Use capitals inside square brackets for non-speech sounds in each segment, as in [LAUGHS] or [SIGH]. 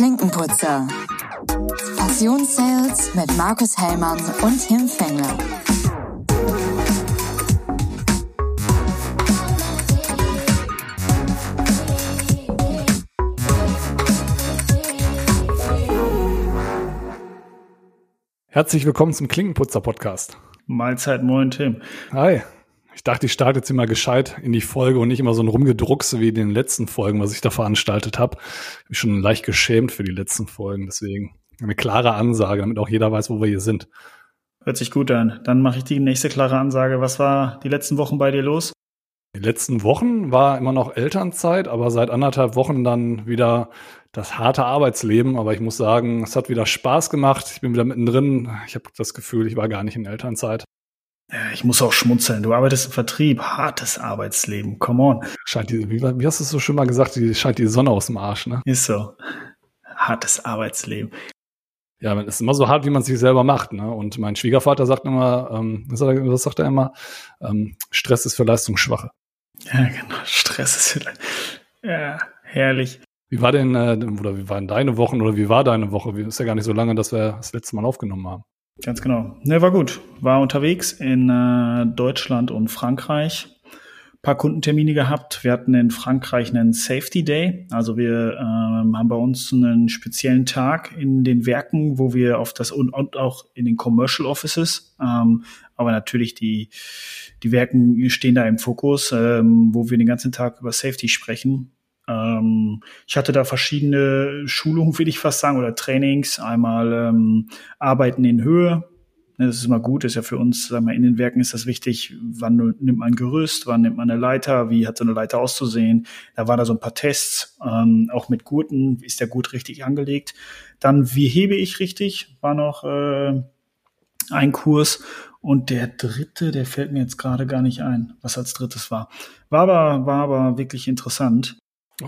Klinkenputzer. Passionssales mit Markus Hellmann und Tim Fengler. Herzlich willkommen zum Klinkenputzer Podcast. Mahlzeit, moin Tim. Hi. Ich dachte, ich starte jetzt immer gescheit in die Folge und nicht immer so ein Rumgedruckse wie in den letzten Folgen, was ich da veranstaltet habe. Ich bin schon leicht geschämt für die letzten Folgen, deswegen eine klare Ansage, damit auch jeder weiß, wo wir hier sind. Hört sich gut an. Dann mache ich die nächste klare Ansage. Was war die letzten Wochen bei dir los? Die letzten Wochen war immer noch Elternzeit, aber seit anderthalb Wochen dann wieder das harte Arbeitsleben. Aber ich muss sagen, es hat wieder Spaß gemacht. Ich bin wieder mittendrin. Ich habe das Gefühl, ich war gar nicht in Elternzeit. Ich muss auch schmunzeln. Du arbeitest im Vertrieb, hartes Arbeitsleben. Come on. Scheint die, wie, wie hast du es so schon mal gesagt? Die scheint die Sonne aus dem Arsch, ne? Ist so. Hartes Arbeitsleben. Ja, es ist immer so hart, wie man es sich selber macht. Ne? Und mein Schwiegervater sagt immer, ähm, was, sagt er, was sagt er immer? Ähm, Stress ist für Leistungsschwache. Ja, genau. Stress ist für Ja, herrlich. Wie war denn, äh, oder wie waren deine Wochen oder wie war deine Woche? Ist ja gar nicht so lange, dass wir das letzte Mal aufgenommen haben. Ganz genau. Ne, war gut. War unterwegs in äh, Deutschland und Frankreich. Paar Kundentermine gehabt. Wir hatten in Frankreich einen Safety Day. Also wir ähm, haben bei uns einen speziellen Tag in den Werken, wo wir auf das und, und auch in den Commercial Offices, ähm, aber natürlich die, die Werken stehen da im Fokus, ähm, wo wir den ganzen Tag über Safety sprechen. Ähm, ich hatte da verschiedene Schulungen, will ich fast sagen, oder Trainings. Einmal ähm, Arbeiten in Höhe. Ne, das ist immer gut, ist ja für uns, sagen wir, in den Werken ist das wichtig, wann nimmt man ein Gerüst, wann nimmt man eine Leiter, wie hat so eine Leiter auszusehen. Da waren da so ein paar Tests, ähm, auch mit Gurten, ist der Gut richtig angelegt. Dann, wie hebe ich richtig, war noch äh, ein Kurs. Und der dritte, der fällt mir jetzt gerade gar nicht ein, was als drittes war. War aber, war aber wirklich interessant.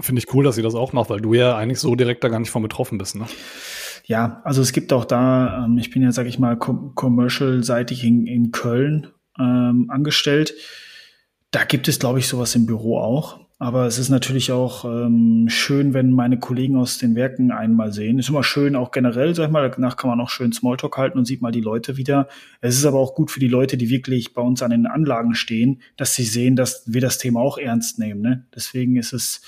Finde ich cool, dass sie das auch macht, weil du ja eigentlich so direkt da gar nicht von betroffen bist, ne? Ja, also es gibt auch da, ähm, ich bin ja, sag ich mal, commercial-seitig in, in Köln ähm, angestellt. Da gibt es, glaube ich, sowas im Büro auch. Aber es ist natürlich auch ähm, schön, wenn meine Kollegen aus den Werken einmal sehen. Ist immer schön, auch generell, sag ich mal, danach kann man auch schön Smalltalk halten und sieht mal die Leute wieder. Es ist aber auch gut für die Leute, die wirklich bei uns an den Anlagen stehen, dass sie sehen, dass wir das Thema auch ernst nehmen. Ne? Deswegen ist es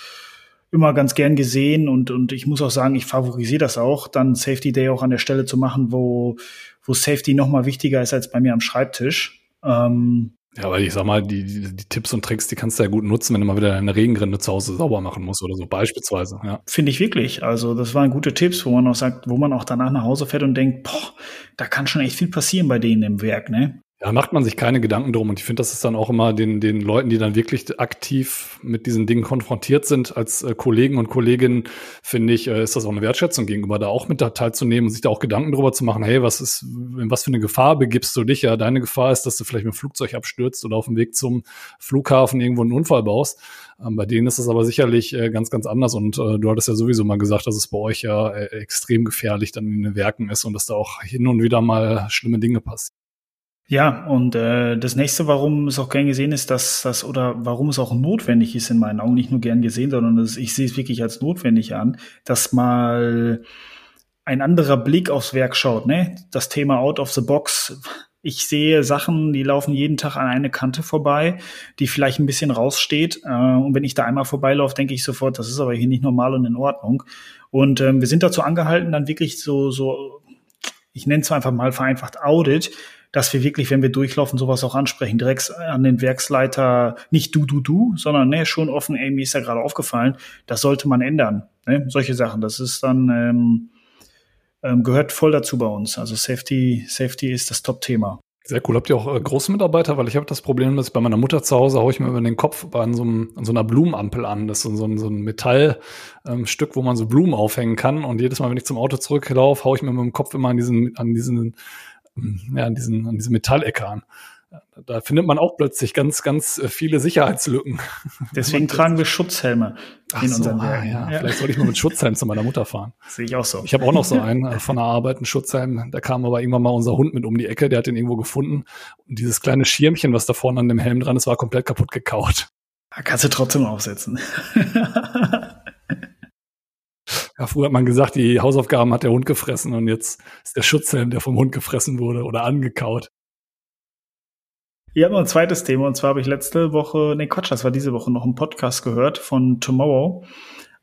immer ganz gern gesehen und, und ich muss auch sagen, ich favorisiere das auch, dann Safety Day auch an der Stelle zu machen, wo, wo Safety noch mal wichtiger ist als bei mir am Schreibtisch. Ähm, ja, weil ich sag mal, die, die, die, Tipps und Tricks, die kannst du ja gut nutzen, wenn du mal wieder eine Regenrinne zu Hause sauber machen musst oder so, beispielsweise. Ja. Finde ich wirklich. Also, das waren gute Tipps, wo man auch sagt, wo man auch danach nach Hause fährt und denkt, boah, da kann schon echt viel passieren bei denen im Werk, ne? Da macht man sich keine Gedanken drum. Und ich finde, das ist dann auch immer den, den Leuten, die dann wirklich aktiv mit diesen Dingen konfrontiert sind, als äh, Kollegen und Kolleginnen, finde ich, äh, ist das auch eine Wertschätzung gegenüber, da auch mit da teilzunehmen und sich da auch Gedanken drüber zu machen, hey, was ist, in was für eine Gefahr begibst du dich? Ja, deine Gefahr ist, dass du vielleicht mit dem Flugzeug abstürzt oder auf dem Weg zum Flughafen irgendwo einen Unfall baust. Ähm, bei denen ist es aber sicherlich äh, ganz, ganz anders. Und äh, du hattest ja sowieso mal gesagt, dass es bei euch ja äh, extrem gefährlich dann in den Werken ist und dass da auch hin und wieder mal schlimme Dinge passieren. Ja, und äh, das nächste, warum es auch gern gesehen ist, dass das oder warum es auch notwendig ist in meinen Augen, nicht nur gern gesehen, sondern das, ich sehe es wirklich als notwendig an, dass mal ein anderer Blick aufs Werk schaut, ne? Das Thema out of the box. Ich sehe Sachen, die laufen jeden Tag an eine Kante vorbei, die vielleicht ein bisschen raussteht. Äh, und wenn ich da einmal vorbeilaufe, denke ich sofort, das ist aber hier nicht normal und in Ordnung. Und ähm, wir sind dazu angehalten, dann wirklich so, so, ich nenne es einfach mal vereinfacht Audit, dass wir wirklich, wenn wir durchlaufen, sowas auch ansprechen, direkt an den Werksleiter, nicht du, du, du, sondern ne, schon offen, mir ist ja gerade aufgefallen, das sollte man ändern. Ne? Solche Sachen, das ist dann, ähm, ähm, gehört voll dazu bei uns. Also Safety, Safety ist das Top-Thema. Sehr cool. Habt ihr auch äh, große Mitarbeiter? Weil ich habe das Problem, dass bei meiner Mutter zu Hause haue ich mir über den Kopf an so, einem, an so einer Blumenampel an. Das ist so ein, so ein Metallstück, ähm, wo man so Blumen aufhängen kann. Und jedes Mal, wenn ich zum Auto zurücklaufe, haue ich mir mit dem Kopf immer an diesen, an diesen ja, an diesen, an diesen Metallecker an. Da findet man auch plötzlich ganz, ganz äh, viele Sicherheitslücken. [LAUGHS] Deswegen tragen wir Schutzhelme in so, unseren ah, ja. ja. Vielleicht sollte ich mal mit Schutzhelm zu meiner Mutter fahren. [LAUGHS] Sehe ich auch so. Ich habe auch noch so [LAUGHS] einen äh, von der Arbeit, einen Schutzhelm. Da kam aber irgendwann mal unser Hund mit um die Ecke, der hat den irgendwo gefunden. Und dieses kleine Schirmchen, was da vorne an dem Helm dran ist, war komplett kaputt gekaut. Da kannst du trotzdem aufsetzen. Ja, früher hat man gesagt, die Hausaufgaben hat der Hund gefressen und jetzt ist der Schutzhelm, der vom Hund gefressen wurde oder angekaut. Ich habe noch ein zweites Thema und zwar habe ich letzte Woche, nee Quatsch, das war diese Woche noch einen Podcast gehört von Tomorrow.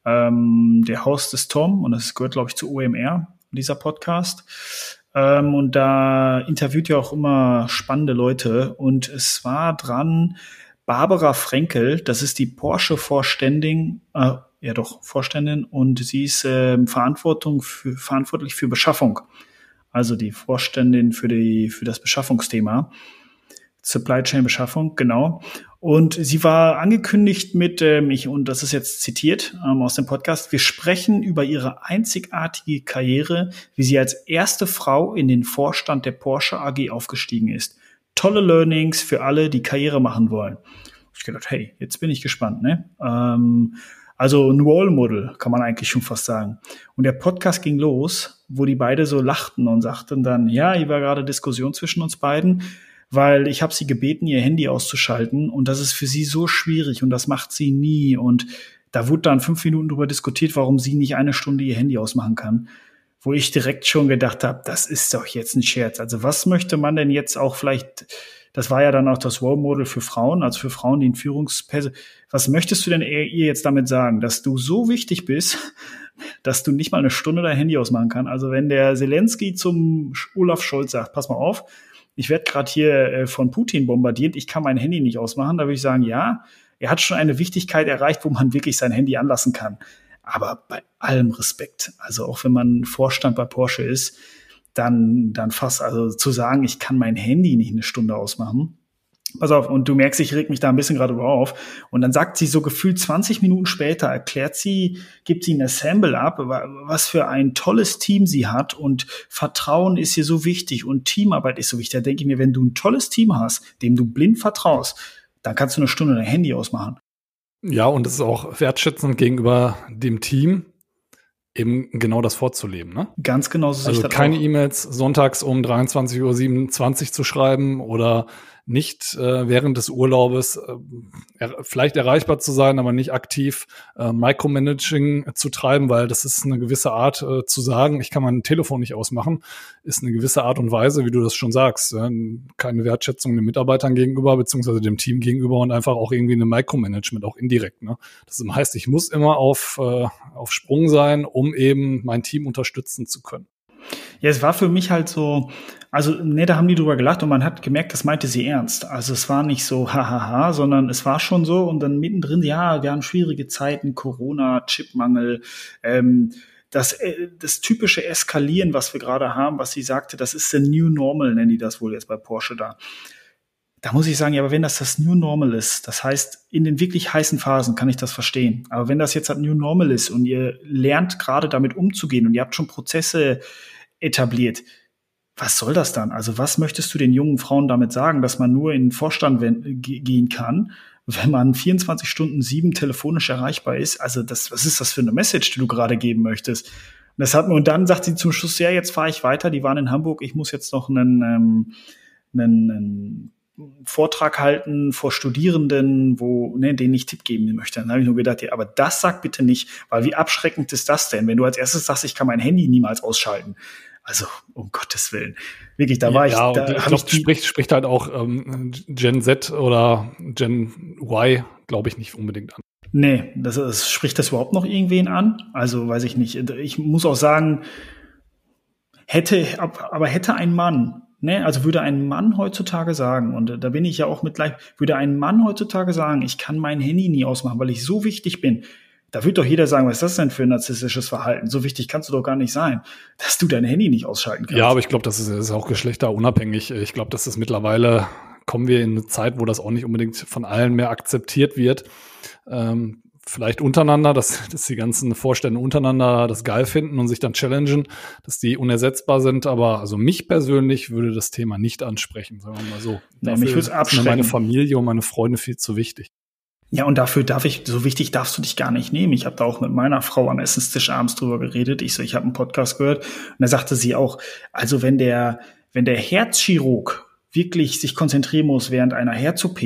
Ähm, der Host ist Tom und das gehört, glaube ich, zu OMR, dieser Podcast. Ähm, und da interviewt ja auch immer spannende Leute und es war dran Barbara Frenkel, das ist die Porsche-Vorständin, äh, ja doch, Vorständin und sie ist äh, Verantwortung für, verantwortlich für Beschaffung. Also die Vorständin für die, für das Beschaffungsthema. Supply Chain Beschaffung, genau. Und sie war angekündigt mit, ähm, ich, und das ist jetzt zitiert ähm, aus dem Podcast, wir sprechen über ihre einzigartige Karriere, wie sie als erste Frau in den Vorstand der Porsche AG aufgestiegen ist. Tolle Learnings für alle, die Karriere machen wollen. Ich gedacht, hey, jetzt bin ich gespannt, ne? Ähm, also ein Role Model, kann man eigentlich schon fast sagen. Und der Podcast ging los, wo die beide so lachten und sagten dann, ja, hier war gerade Diskussion zwischen uns beiden weil ich habe sie gebeten, ihr Handy auszuschalten und das ist für sie so schwierig und das macht sie nie und da wurde dann fünf Minuten drüber diskutiert, warum sie nicht eine Stunde ihr Handy ausmachen kann, wo ich direkt schon gedacht habe, das ist doch jetzt ein Scherz. Also was möchte man denn jetzt auch vielleicht, das war ja dann auch das Role Model für Frauen, also für Frauen, die in Führungsperson, was möchtest du denn ihr jetzt damit sagen, dass du so wichtig bist, [LAUGHS] dass du nicht mal eine Stunde dein Handy ausmachen kann? Also wenn der Zelensky zum Olaf Scholz sagt, pass mal auf, ich werde gerade hier äh, von Putin bombardiert, ich kann mein Handy nicht ausmachen, da würde ich sagen, ja, er hat schon eine Wichtigkeit erreicht, wo man wirklich sein Handy anlassen kann. Aber bei allem Respekt, also auch wenn man Vorstand bei Porsche ist, dann, dann fast, also zu sagen, ich kann mein Handy nicht eine Stunde ausmachen, Pass auf, und du merkst, ich reg mich da ein bisschen gerade auf. Und dann sagt sie so gefühlt 20 Minuten später, erklärt sie, gibt sie ein Assemble ab, was für ein tolles Team sie hat und Vertrauen ist ihr so wichtig und Teamarbeit ist so wichtig. Da denke ich mir, wenn du ein tolles Team hast, dem du blind vertraust, dann kannst du eine Stunde dein Handy ausmachen. Ja, und es ist auch wertschätzend gegenüber dem Team, eben genau das vorzuleben. Ne? Ganz genau so. Also keine E-Mails sonntags um 23.27 Uhr zu schreiben oder nicht äh, während des Urlaubes äh, er, vielleicht erreichbar zu sein, aber nicht aktiv äh, Micromanaging zu treiben, weil das ist eine gewisse Art äh, zu sagen, ich kann mein Telefon nicht ausmachen, ist eine gewisse Art und Weise, wie du das schon sagst. Äh, keine Wertschätzung den Mitarbeitern gegenüber, beziehungsweise dem Team gegenüber und einfach auch irgendwie eine Micromanagement, auch indirekt. Ne? Das heißt, ich muss immer auf, äh, auf Sprung sein, um eben mein Team unterstützen zu können. Ja, es war für mich halt so, also, ne, da haben die drüber gelacht und man hat gemerkt, das meinte sie ernst. Also es war nicht so hahaha, sondern es war schon so und dann mittendrin, ja, wir haben schwierige Zeiten, Corona, Chipmangel, ähm, das, äh, das typische Eskalieren, was wir gerade haben, was sie sagte, das ist the new normal, nennen die das wohl jetzt bei Porsche da. Da muss ich sagen, ja, aber wenn das das New Normal ist, das heißt, in den wirklich heißen Phasen kann ich das verstehen. Aber wenn das jetzt das New Normal ist und ihr lernt gerade damit umzugehen und ihr habt schon Prozesse etabliert, was soll das dann? Also was möchtest du den jungen Frauen damit sagen, dass man nur in den Vorstand gehen kann, wenn man 24 Stunden sieben telefonisch erreichbar ist? Also das, was ist das für eine Message, die du gerade geben möchtest? Und das hat und dann sagt sie zum Schluss, ja, jetzt fahre ich weiter, die waren in Hamburg, ich muss jetzt noch einen, ähm, einen, einen Vortrag halten vor Studierenden, wo, ne, denen ich Tipp geben möchte. Dann habe ich nur gedacht, ja, aber das sag bitte nicht, weil wie abschreckend ist das denn, wenn du als erstes sagst, ich kann mein Handy niemals ausschalten. Also, um Gottes Willen. Wirklich, da war ja, ich. Da ich glaube, spricht, spricht halt auch ähm, Gen Z oder Gen Y, glaube ich, nicht unbedingt an. Nee, das, das spricht das überhaupt noch irgendwen an? Also, weiß ich nicht. Ich muss auch sagen, hätte, aber hätte ein Mann, ne, also würde ein Mann heutzutage sagen, und da bin ich ja auch mit gleich, würde ein Mann heutzutage sagen, ich kann mein Handy nie ausmachen, weil ich so wichtig bin, da wird doch jeder sagen, was ist das denn für ein narzisstisches Verhalten? So wichtig kannst du doch gar nicht sein, dass du dein Handy nicht ausschalten kannst. Ja, aber ich glaube, das ist, ist auch geschlechterunabhängig. Ich glaube, das mittlerweile kommen wir in eine Zeit, wo das auch nicht unbedingt von allen mehr akzeptiert wird. Ähm, vielleicht untereinander, dass, [LAUGHS] dass die ganzen Vorstände untereinander das geil finden und sich dann challengen, dass die unersetzbar sind. Aber also mich persönlich würde das Thema nicht ansprechen, sagen wir mal so. Nee, mich würde es mir meine Familie und meine Freunde viel zu wichtig. Ja, und dafür darf ich, so wichtig darfst du dich gar nicht nehmen. Ich habe da auch mit meiner Frau am Essenstisch abends drüber geredet. Ich so, ich habe einen Podcast gehört und da sagte sie auch, also wenn der, wenn der Herzchirurg wirklich sich konzentrieren muss während einer Herz-OP,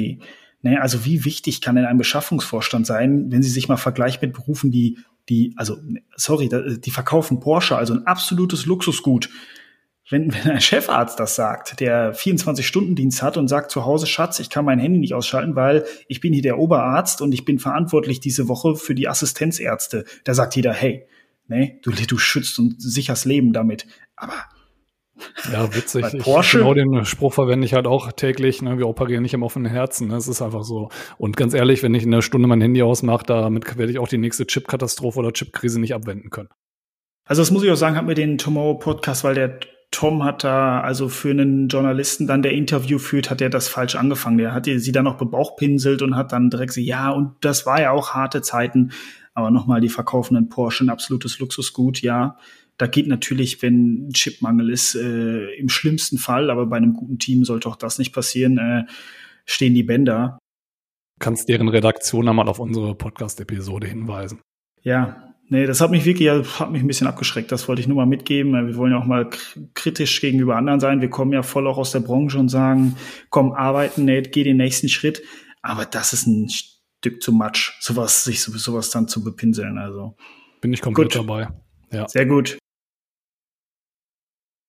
ne, also wie wichtig kann denn ein Beschaffungsvorstand sein, wenn sie sich mal vergleicht mit Berufen, die die, also, sorry, die verkaufen Porsche, also ein absolutes Luxusgut. Wenn, wenn ein Chefarzt das sagt, der 24-Stunden-Dienst hat und sagt zu Hause, Schatz, ich kann mein Handy nicht ausschalten, weil ich bin hier der Oberarzt und ich bin verantwortlich diese Woche für die Assistenzärzte, da sagt jeder, hey, nee, du, du schützt und sicherst Leben damit. Aber ja, witzig. Bei Porsche? Ich, genau den Spruch verwende ich halt auch täglich. Ne? Wir operieren nicht im offenen Herzen. Ne? Es ist einfach so. Und ganz ehrlich, wenn ich in einer Stunde mein Handy ausmache, damit werde ich auch die nächste Chip-Katastrophe oder Chip-Krise nicht abwenden können. Also das muss ich auch sagen, hat mir den Tomorrow-Podcast, weil der Tom hat da, also für einen Journalisten dann, der Interview führt, hat er das falsch angefangen. Der hat sie dann noch bebauchpinselt und hat dann direkt gesagt, ja, und das war ja auch harte Zeiten. Aber nochmal, die verkaufenden Porsche, ein absolutes Luxusgut, ja. Da geht natürlich, wenn Chipmangel ist, äh, im schlimmsten Fall, aber bei einem guten Team sollte auch das nicht passieren, äh, stehen die Bänder. Kannst deren Redaktion einmal auf unsere Podcast-Episode hinweisen. Ja, nee, das hat mich wirklich, hat mich ein bisschen abgeschreckt. Das wollte ich nur mal mitgeben. Wir wollen ja auch mal kritisch gegenüber anderen sein. Wir kommen ja voll auch aus der Branche und sagen, komm, arbeiten, nee, geh den nächsten Schritt. Aber das ist ein Stück zu much, sowas, sich sowas dann zu bepinseln. Also. Bin ich komplett gut. dabei. Ja. Sehr gut.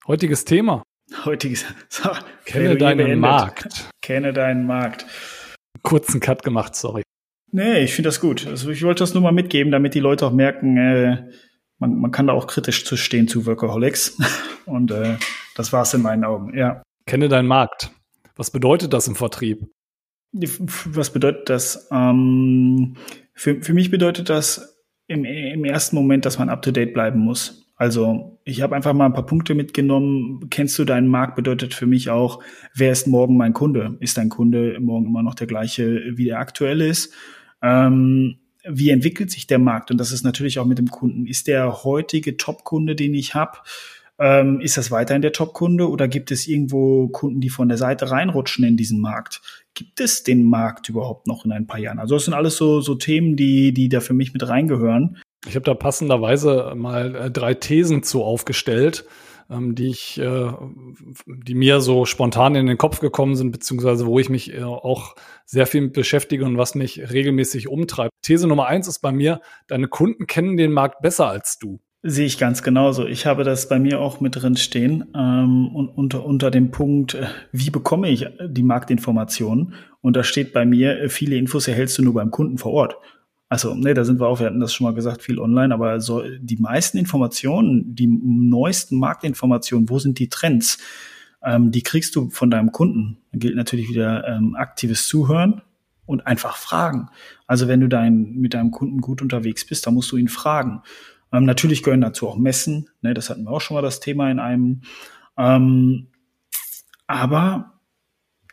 Heutiges Thema. Heutiges. [LAUGHS] So, Kenne deinen beendet. Markt. Kenne deinen Markt. Kurzen Cut gemacht, sorry. Nee, ich finde das gut. Also ich wollte das nur mal mitgeben, damit die Leute auch merken, äh, man, man kann da auch kritisch zu stehen zu Workaholics. [LAUGHS] Und äh, das war's in meinen Augen, ja. Kenne deinen Markt. Was bedeutet das im Vertrieb? Was bedeutet das? Ähm, für, für mich bedeutet das im, im ersten Moment, dass man up-to-date bleiben muss. Also ich habe einfach mal ein paar Punkte mitgenommen. Kennst du deinen Markt bedeutet für mich auch, wer ist morgen mein Kunde? Ist dein Kunde morgen immer noch der gleiche, wie der aktuell ist? Ähm, wie entwickelt sich der Markt? Und das ist natürlich auch mit dem Kunden. Ist der heutige Top-Kunde, den ich habe, ähm, ist das weiterhin der Top-Kunde oder gibt es irgendwo Kunden, die von der Seite reinrutschen in diesen Markt? Gibt es den Markt überhaupt noch in ein paar Jahren? Also das sind alles so, so Themen, die, die da für mich mit reingehören. Ich habe da passenderweise mal äh, drei Thesen zu aufgestellt, ähm, die ich, äh, die mir so spontan in den Kopf gekommen sind, beziehungsweise wo ich mich äh, auch sehr viel beschäftige und was mich regelmäßig umtreibt. These Nummer eins ist bei mir, deine Kunden kennen den Markt besser als du. Sehe ich ganz genauso. Ich habe das bei mir auch mit drin stehen ähm, und unter, unter dem Punkt, äh, wie bekomme ich die Marktinformationen? Und da steht bei mir, viele Infos erhältst du nur beim Kunden vor Ort. Also, ne, da sind wir auch, wir hatten das schon mal gesagt, viel online, aber so die meisten Informationen, die neuesten Marktinformationen, wo sind die Trends, ähm, die kriegst du von deinem Kunden. Da gilt natürlich wieder ähm, aktives Zuhören und einfach fragen. Also wenn du dein, mit deinem Kunden gut unterwegs bist, dann musst du ihn fragen. Ähm, natürlich gehören dazu auch Messen, ne, das hatten wir auch schon mal das Thema in einem. Ähm, aber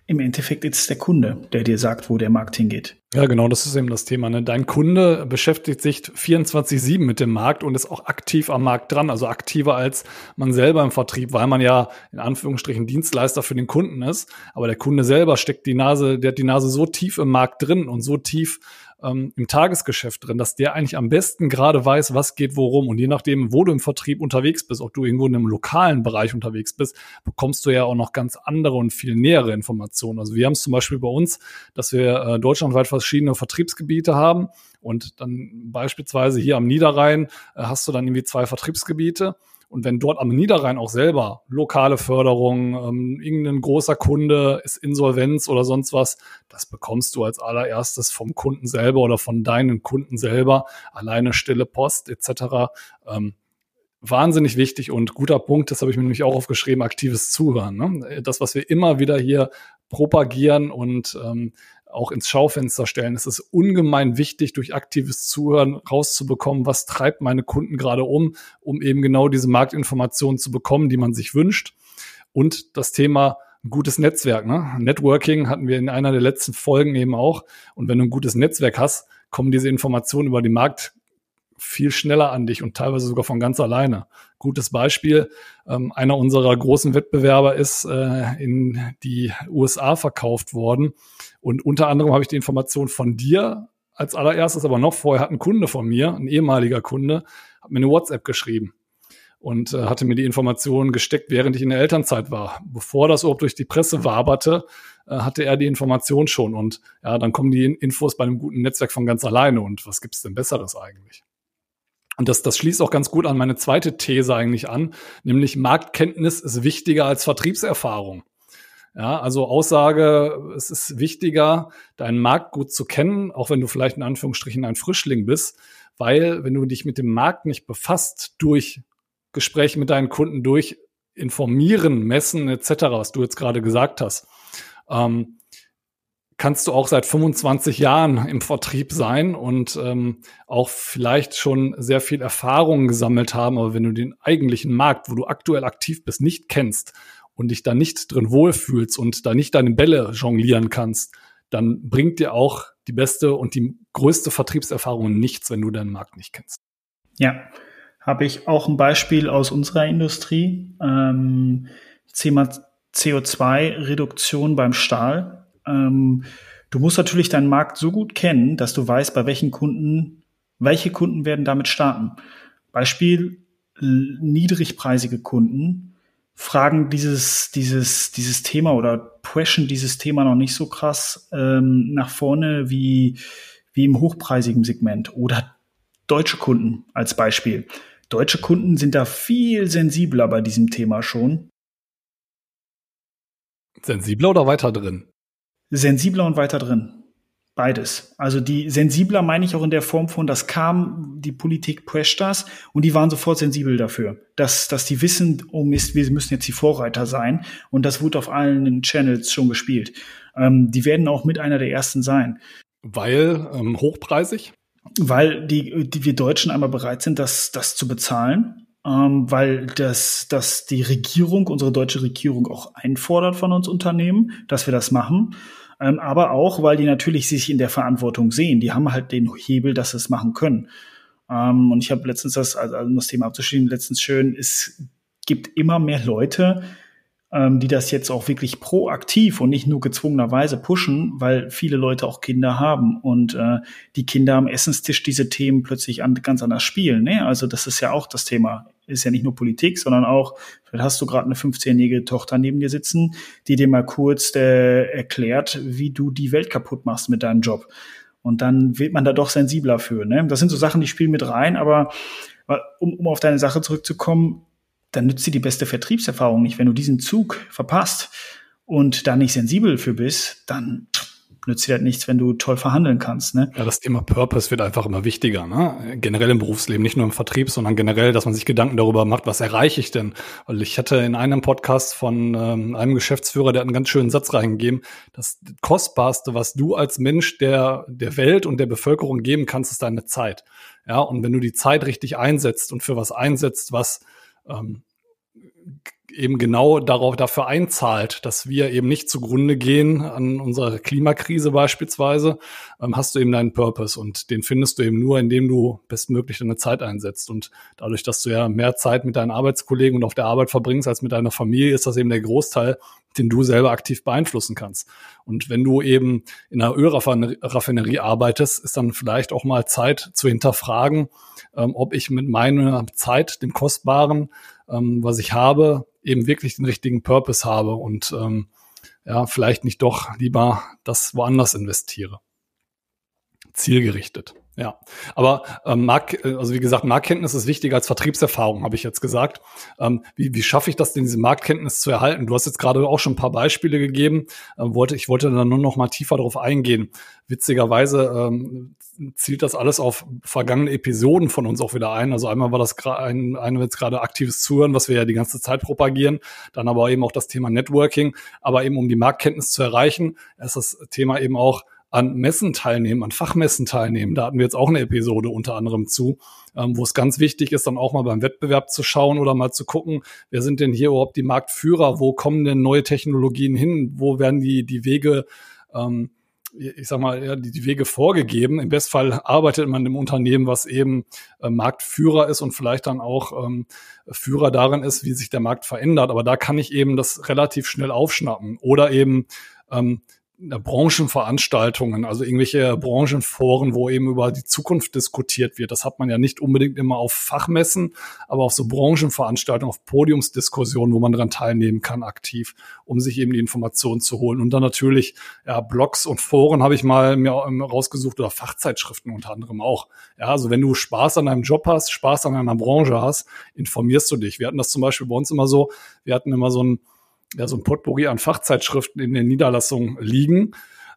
im Endeffekt ist es der Kunde, der dir sagt, wo der Markt hingeht. Ja, genau, das ist eben das Thema. Ne? Dein Kunde beschäftigt sich 24-7 mit dem Markt und ist auch aktiv am Markt dran, also aktiver als man selber im Vertrieb, weil man ja in Anführungsstrichen Dienstleister für den Kunden ist. Aber der Kunde selber steckt die Nase, der hat die Nase so tief im Markt drin und so tief ähm, im Tagesgeschäft drin, dass der eigentlich am besten gerade weiß, was geht worum. Und je nachdem, wo du im Vertrieb unterwegs bist, ob du irgendwo in einem lokalen Bereich unterwegs bist, bekommst du ja auch noch ganz andere und viel nähere Informationen. Also wir haben es zum Beispiel bei uns, dass wir äh, deutschlandweit verschiedene Vertriebsgebiete haben. Und dann beispielsweise hier am Niederrhein äh, hast du dann irgendwie zwei Vertriebsgebiete. Und wenn dort am Niederrhein auch selber lokale Förderung, ähm, irgendein großer Kunde ist Insolvenz oder sonst was, das bekommst du als allererstes vom Kunden selber oder von deinen Kunden selber, alleine stille Post etc. Ähm, wahnsinnig wichtig und guter Punkt, das habe ich mir nämlich auch aufgeschrieben, aktives Zuhören. Ne? Das, was wir immer wieder hier propagieren und ähm, auch ins Schaufenster stellen. Es ist ungemein wichtig, durch aktives Zuhören rauszubekommen, was treibt meine Kunden gerade um, um eben genau diese Marktinformationen zu bekommen, die man sich wünscht. Und das Thema gutes Netzwerk. Ne? Networking hatten wir in einer der letzten Folgen eben auch. Und wenn du ein gutes Netzwerk hast, kommen diese Informationen über den Markt viel schneller an dich und teilweise sogar von ganz alleine. Gutes Beispiel, ähm, einer unserer großen Wettbewerber ist äh, in die USA verkauft worden und unter anderem habe ich die Information von dir als allererstes, aber noch vorher hat ein Kunde von mir, ein ehemaliger Kunde, hat mir eine WhatsApp geschrieben und äh, hatte mir die Informationen gesteckt, während ich in der Elternzeit war. Bevor das überhaupt durch die Presse waberte, äh, hatte er die Information schon. Und ja, dann kommen die Infos bei einem guten Netzwerk von ganz alleine. Und was gibt's denn Besseres eigentlich? Und das, das schließt auch ganz gut an meine zweite These eigentlich an, nämlich Marktkenntnis ist wichtiger als Vertriebserfahrung. Ja, also Aussage, es ist wichtiger, deinen Markt gut zu kennen, auch wenn du vielleicht in Anführungsstrichen ein Frischling bist, weil wenn du dich mit dem Markt nicht befasst durch Gespräche mit deinen Kunden, durch Informieren, Messen etc., was du jetzt gerade gesagt hast, ähm, kannst du auch seit 25 Jahren im Vertrieb sein und ähm, auch vielleicht schon sehr viel Erfahrung gesammelt haben. Aber wenn du den eigentlichen Markt, wo du aktuell aktiv bist, nicht kennst und dich da nicht drin wohlfühlst und da nicht deine Bälle jonglieren kannst, dann bringt dir auch die beste und die größte Vertriebserfahrung nichts, wenn du deinen Markt nicht kennst. Ja, habe ich auch ein Beispiel aus unserer Industrie. Ähm, Thema CO2-Reduktion beim Stahl. Ähm, du musst natürlich deinen Markt so gut kennen, dass du weißt, bei welchen Kunden, welche Kunden werden damit starten. Beispiel niedrigpreisige Kunden fragen dieses, dieses, dieses Thema oder pushen dieses Thema noch nicht so krass ähm, nach vorne wie, wie im hochpreisigen Segment oder deutsche Kunden als Beispiel. Deutsche Kunden sind da viel sensibler bei diesem Thema schon. Sensibler oder weiter drin? Sensibler und weiter drin. Beides. Also die sensibler meine ich auch in der Form von, das kam, die Politik pusht das und die waren sofort sensibel dafür, dass, dass die wissen, oh Mist, wir müssen jetzt die Vorreiter sein und das wurde auf allen Channels schon gespielt. Ähm, die werden auch mit einer der ersten sein. Weil ähm, hochpreisig? Weil die, die wir Deutschen einmal bereit sind, das, das zu bezahlen, ähm, weil das, das die Regierung, unsere deutsche Regierung auch einfordert von uns Unternehmen, dass wir das machen ähm, aber auch, weil die natürlich sich in der Verantwortung sehen. Die haben halt den Hebel, dass sie es machen können. Ähm, und ich habe letztens das, also um das Thema abzuschließen, letztens schön, es gibt immer mehr Leute, ähm, die das jetzt auch wirklich proaktiv und nicht nur gezwungenerweise pushen, weil viele Leute auch Kinder haben und äh, die Kinder am Essenstisch diese Themen plötzlich an, ganz anders spielen. Ne? Also das ist ja auch das Thema. Ist ja nicht nur Politik, sondern auch, vielleicht hast du gerade eine 15-jährige Tochter neben dir sitzen, die dir mal kurz äh, erklärt, wie du die Welt kaputt machst mit deinem Job. Und dann wird man da doch sensibler für. Ne? Das sind so Sachen, die spielen mit rein, aber um, um auf deine Sache zurückzukommen, dann nützt dir die beste Vertriebserfahrung nicht. Wenn du diesen Zug verpasst und da nicht sensibel für bist, dann nützt dir das nichts, wenn du toll verhandeln kannst. Ne? Ja, das Thema Purpose wird einfach immer wichtiger. Ne? Generell im Berufsleben, nicht nur im Vertrieb, sondern generell, dass man sich Gedanken darüber macht, was erreiche ich denn? Weil ich hatte in einem Podcast von ähm, einem Geschäftsführer, der hat einen ganz schönen Satz reingegeben, das Kostbarste, was du als Mensch der, der Welt und der Bevölkerung geben kannst, ist deine Zeit. Ja, und wenn du die Zeit richtig einsetzt und für was einsetzt, was ähm, eben genau darauf dafür einzahlt, dass wir eben nicht zugrunde gehen an unserer Klimakrise beispielsweise, ähm, hast du eben deinen Purpose und den findest du eben nur, indem du bestmöglich deine Zeit einsetzt und dadurch, dass du ja mehr Zeit mit deinen Arbeitskollegen und auf der Arbeit verbringst als mit deiner Familie, ist das eben der Großteil, den du selber aktiv beeinflussen kannst. Und wenn du eben in einer Ölraffinerie arbeitest, ist dann vielleicht auch mal Zeit zu hinterfragen, ähm, ob ich mit meiner Zeit, dem Kostbaren, ähm, was ich habe, eben wirklich den richtigen Purpose habe und ähm, ja, vielleicht nicht doch lieber das woanders investiere. Zielgerichtet. Ja, aber ähm, Mark, äh, also wie gesagt, Marktkenntnis ist wichtiger als Vertriebserfahrung, habe ich jetzt gesagt. Ähm, wie, wie schaffe ich das denn, diese Marktkenntnis zu erhalten? Du hast jetzt gerade auch schon ein paar Beispiele gegeben. Ähm, wollte, ich wollte dann nur noch mal tiefer darauf eingehen. Witzigerweise ähm, zielt das alles auf vergangene Episoden von uns auch wieder ein. Also einmal war das ein, ein jetzt gerade aktives Zuhören, was wir ja die ganze Zeit propagieren. Dann aber eben auch das Thema Networking. Aber eben um die Marktkenntnis zu erreichen, ist das Thema eben auch an Messen teilnehmen, an Fachmessen teilnehmen. Da hatten wir jetzt auch eine Episode unter anderem zu, ähm, wo es ganz wichtig ist, dann auch mal beim Wettbewerb zu schauen oder mal zu gucken, wer sind denn hier überhaupt die Marktführer, wo kommen denn neue Technologien hin, wo werden die, die Wege ähm, ich sag mal, ja, die, die Wege vorgegeben. Im Bestfall arbeitet man im Unternehmen, was eben äh, Marktführer ist und vielleicht dann auch ähm, Führer darin ist, wie sich der Markt verändert. Aber da kann ich eben das relativ schnell aufschnappen oder eben ähm, Branchenveranstaltungen, also irgendwelche Branchenforen, wo eben über die Zukunft diskutiert wird. Das hat man ja nicht unbedingt immer auf Fachmessen, aber auf so Branchenveranstaltungen, auf Podiumsdiskussionen, wo man daran teilnehmen kann aktiv, um sich eben die Informationen zu holen. Und dann natürlich ja, Blogs und Foren habe ich mal mir rausgesucht oder Fachzeitschriften unter anderem auch. Ja, also wenn du Spaß an deinem Job hast, Spaß an einer Branche hast, informierst du dich. Wir hatten das zum Beispiel bei uns immer so, wir hatten immer so ein ja, so ein Potpourri an Fachzeitschriften in der Niederlassung liegen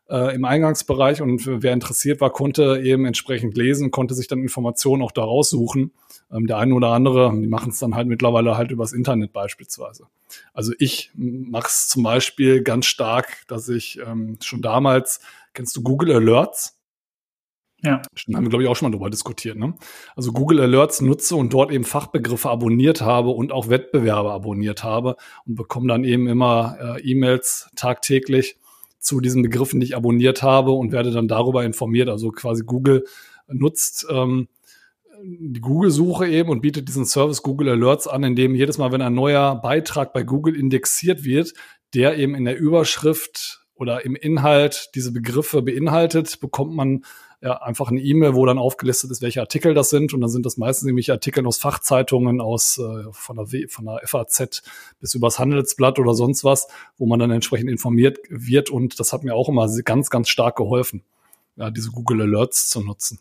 äh, im Eingangsbereich und wer interessiert war, konnte eben entsprechend lesen, konnte sich dann Informationen auch daraus suchen. Ähm, der eine oder andere, die machen es dann halt mittlerweile halt übers Internet beispielsweise. Also ich mache es zum Beispiel ganz stark, dass ich ähm, schon damals, kennst du Google Alerts? Ja. Haben wir, glaube ich, auch schon mal drüber diskutiert. Ne? Also Google Alerts nutze und dort eben Fachbegriffe abonniert habe und auch Wettbewerbe abonniert habe und bekomme dann eben immer äh, E-Mails tagtäglich zu diesen Begriffen, die ich abonniert habe und werde dann darüber informiert. Also quasi Google nutzt ähm, die Google-Suche eben und bietet diesen Service Google Alerts an, in dem jedes Mal, wenn ein neuer Beitrag bei Google indexiert wird, der eben in der Überschrift oder im Inhalt diese Begriffe beinhaltet, bekommt man ja, einfach eine E-Mail, wo dann aufgelistet ist, welche Artikel das sind. Und dann sind das meistens nämlich Artikel aus Fachzeitungen, aus äh, von, der w, von der FAZ bis übers Handelsblatt oder sonst was, wo man dann entsprechend informiert wird. Und das hat mir auch immer ganz, ganz stark geholfen, ja, diese Google Alerts zu nutzen.